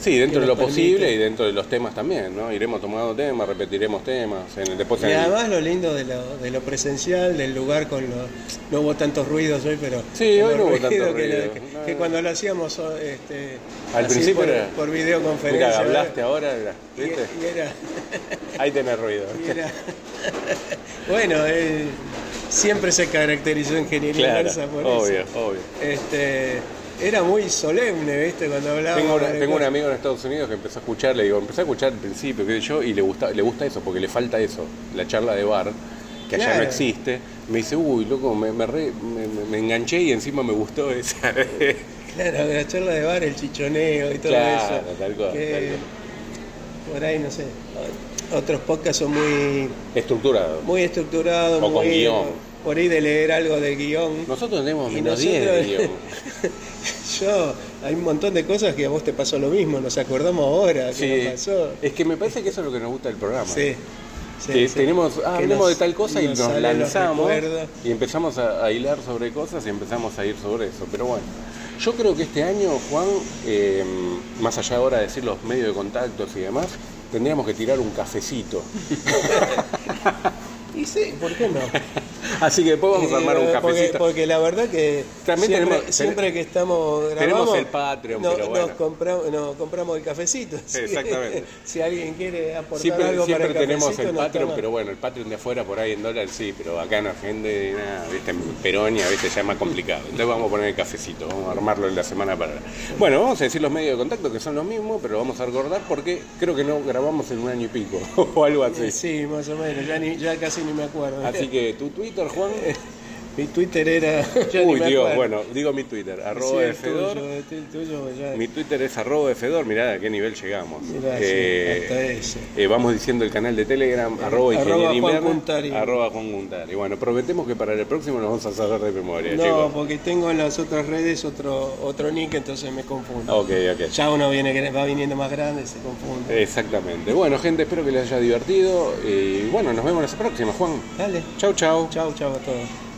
[SPEAKER 1] sí, dentro de lo posible
[SPEAKER 2] permite.
[SPEAKER 1] y dentro de los temas también, ¿no? Iremos tomando temas, repetiremos temas. En el, después
[SPEAKER 2] Y
[SPEAKER 1] en el-
[SPEAKER 2] además lo lindo de lo, de lo presencial, del lugar con los... No hubo tantos ruidos hoy, pero...
[SPEAKER 1] Sí, hoy no hubo tanto
[SPEAKER 2] ruidos que,
[SPEAKER 1] ruido.
[SPEAKER 2] que-
[SPEAKER 1] No,
[SPEAKER 2] que
[SPEAKER 1] no.
[SPEAKER 2] cuando lo hacíamos este,
[SPEAKER 1] Al principio
[SPEAKER 2] por,
[SPEAKER 1] era-
[SPEAKER 2] por videoconferencia...
[SPEAKER 1] Mira,
[SPEAKER 2] ¿verdad?
[SPEAKER 1] hablaste ahora,
[SPEAKER 2] Y,
[SPEAKER 1] ¿viste?
[SPEAKER 2] y era...
[SPEAKER 1] Ahí tenés ruido.
[SPEAKER 2] y era- bueno, siempre se caracterizó en ingeniería
[SPEAKER 1] Claro,
[SPEAKER 2] por
[SPEAKER 1] obvio,
[SPEAKER 2] eso.
[SPEAKER 1] obvio.
[SPEAKER 2] Este, era muy solemne, ¿viste? Cuando hablaba...
[SPEAKER 1] Tengo, una-
[SPEAKER 2] de
[SPEAKER 1] tengo un amigo en Estados Unidos que empezó a escuchar, le digo, empecé a escuchar al principio, qué sé yo, y le gusta, le gusta eso, porque le falta eso, la charla de bar, que allá no existe. Me dice, uy, loco, me, me, re- me- me- me enganché y encima me gustó esa.
[SPEAKER 2] Claro, la charla de bar, el chichoneo y todo
[SPEAKER 1] Claro,
[SPEAKER 2] eso.
[SPEAKER 1] tal cual,
[SPEAKER 2] que
[SPEAKER 1] tal
[SPEAKER 2] Por ahí, no sé. Otros podcasts son muy,
[SPEAKER 1] Estructurado.
[SPEAKER 2] muy estructurados.
[SPEAKER 1] O con
[SPEAKER 2] muy-
[SPEAKER 1] guion.
[SPEAKER 2] Por ahí de leer algo de guion.
[SPEAKER 1] Nosotros tenemos menos 10 de
[SPEAKER 2] nosotros-
[SPEAKER 1] guion.
[SPEAKER 2] Yo, hay un montón de cosas que a vos te pasó lo mismo, nos acordamos ahora que
[SPEAKER 1] Sí.
[SPEAKER 2] nos pasó.
[SPEAKER 1] Es que me parece que eso es lo que nos gusta del programa.
[SPEAKER 2] Sí. sí,
[SPEAKER 1] que
[SPEAKER 2] sí.
[SPEAKER 1] tenemos, ah,
[SPEAKER 2] Que
[SPEAKER 1] hablemos
[SPEAKER 2] nos-
[SPEAKER 1] de tal cosa y nos, lanzamos y empezamos a, a hilar sobre cosas y empezamos a ir sobre eso. Pero bueno, yo creo que este año, Juan, eh, más allá ahora de decir los medios de contactos y demás, tendríamos que tirar un cafecito.
[SPEAKER 2] Y sí, ¿por qué no?
[SPEAKER 1] Así que después vamos a armar un
[SPEAKER 2] Eh, porque,
[SPEAKER 1] cafecito.
[SPEAKER 2] porque la verdad que
[SPEAKER 1] También
[SPEAKER 2] siempre,
[SPEAKER 1] tenemos-
[SPEAKER 2] siempre que estamos
[SPEAKER 1] tenemos el Patreon,
[SPEAKER 2] no-
[SPEAKER 1] pero bueno.
[SPEAKER 2] nos, compramos, nos compramos el cafecito.
[SPEAKER 1] Exactamente.
[SPEAKER 2] si alguien quiere aportar
[SPEAKER 1] Siempre,
[SPEAKER 2] algo
[SPEAKER 1] siempre
[SPEAKER 2] para el
[SPEAKER 1] tenemos
[SPEAKER 2] cafecito,
[SPEAKER 1] el Patreon, pero bueno, el Patreon de afuera por ahí en dólar sí, pero acá en Argentina, nada, viste, en Peronia, viste, ya es más complicado. Entonces vamos a poner el cafecito, vamos a armarlo en la semana para. Bueno, vamos a decir los medios de contacto que son los mismos, pero vamos a recordar porque creo que no grabamos en un año y pico o algo así.
[SPEAKER 2] Sí, más o menos, ya, ni- ya casi ni me acuerdo.
[SPEAKER 1] Así que tu Twitter, Juan.
[SPEAKER 2] Mi Twitter era...
[SPEAKER 1] Uy, Dios, bueno, digo mi Twitter,
[SPEAKER 2] Sí,
[SPEAKER 1] arroba
[SPEAKER 2] el
[SPEAKER 1] Fedor.
[SPEAKER 2] tuyo, el tuyo ya-
[SPEAKER 1] Mi Twitter es arroba de Fedor, mirá a qué nivel llegamos.
[SPEAKER 2] Mirá, sí,
[SPEAKER 1] Eh,
[SPEAKER 2] hasta ese.
[SPEAKER 1] eh, vamos diciendo el canal de Telegram, arroba
[SPEAKER 2] arroba
[SPEAKER 1] Ingeniería arroba Juan bueno, prometemos que para el próximo nos vamos a saber de memoria,
[SPEAKER 2] No,
[SPEAKER 1] chicos.
[SPEAKER 2] porque tengo en las otras redes otro otro nick, entonces me confundo.
[SPEAKER 1] Ok, ok.
[SPEAKER 2] Ya uno viene va viniendo más grande, se confunde.
[SPEAKER 1] Exactamente. Bueno, gente, espero que les haya divertido. Y bueno, nos vemos en la próxima, Juan.
[SPEAKER 2] Dale.
[SPEAKER 1] Chau, chau.
[SPEAKER 2] Chau, chau a todos.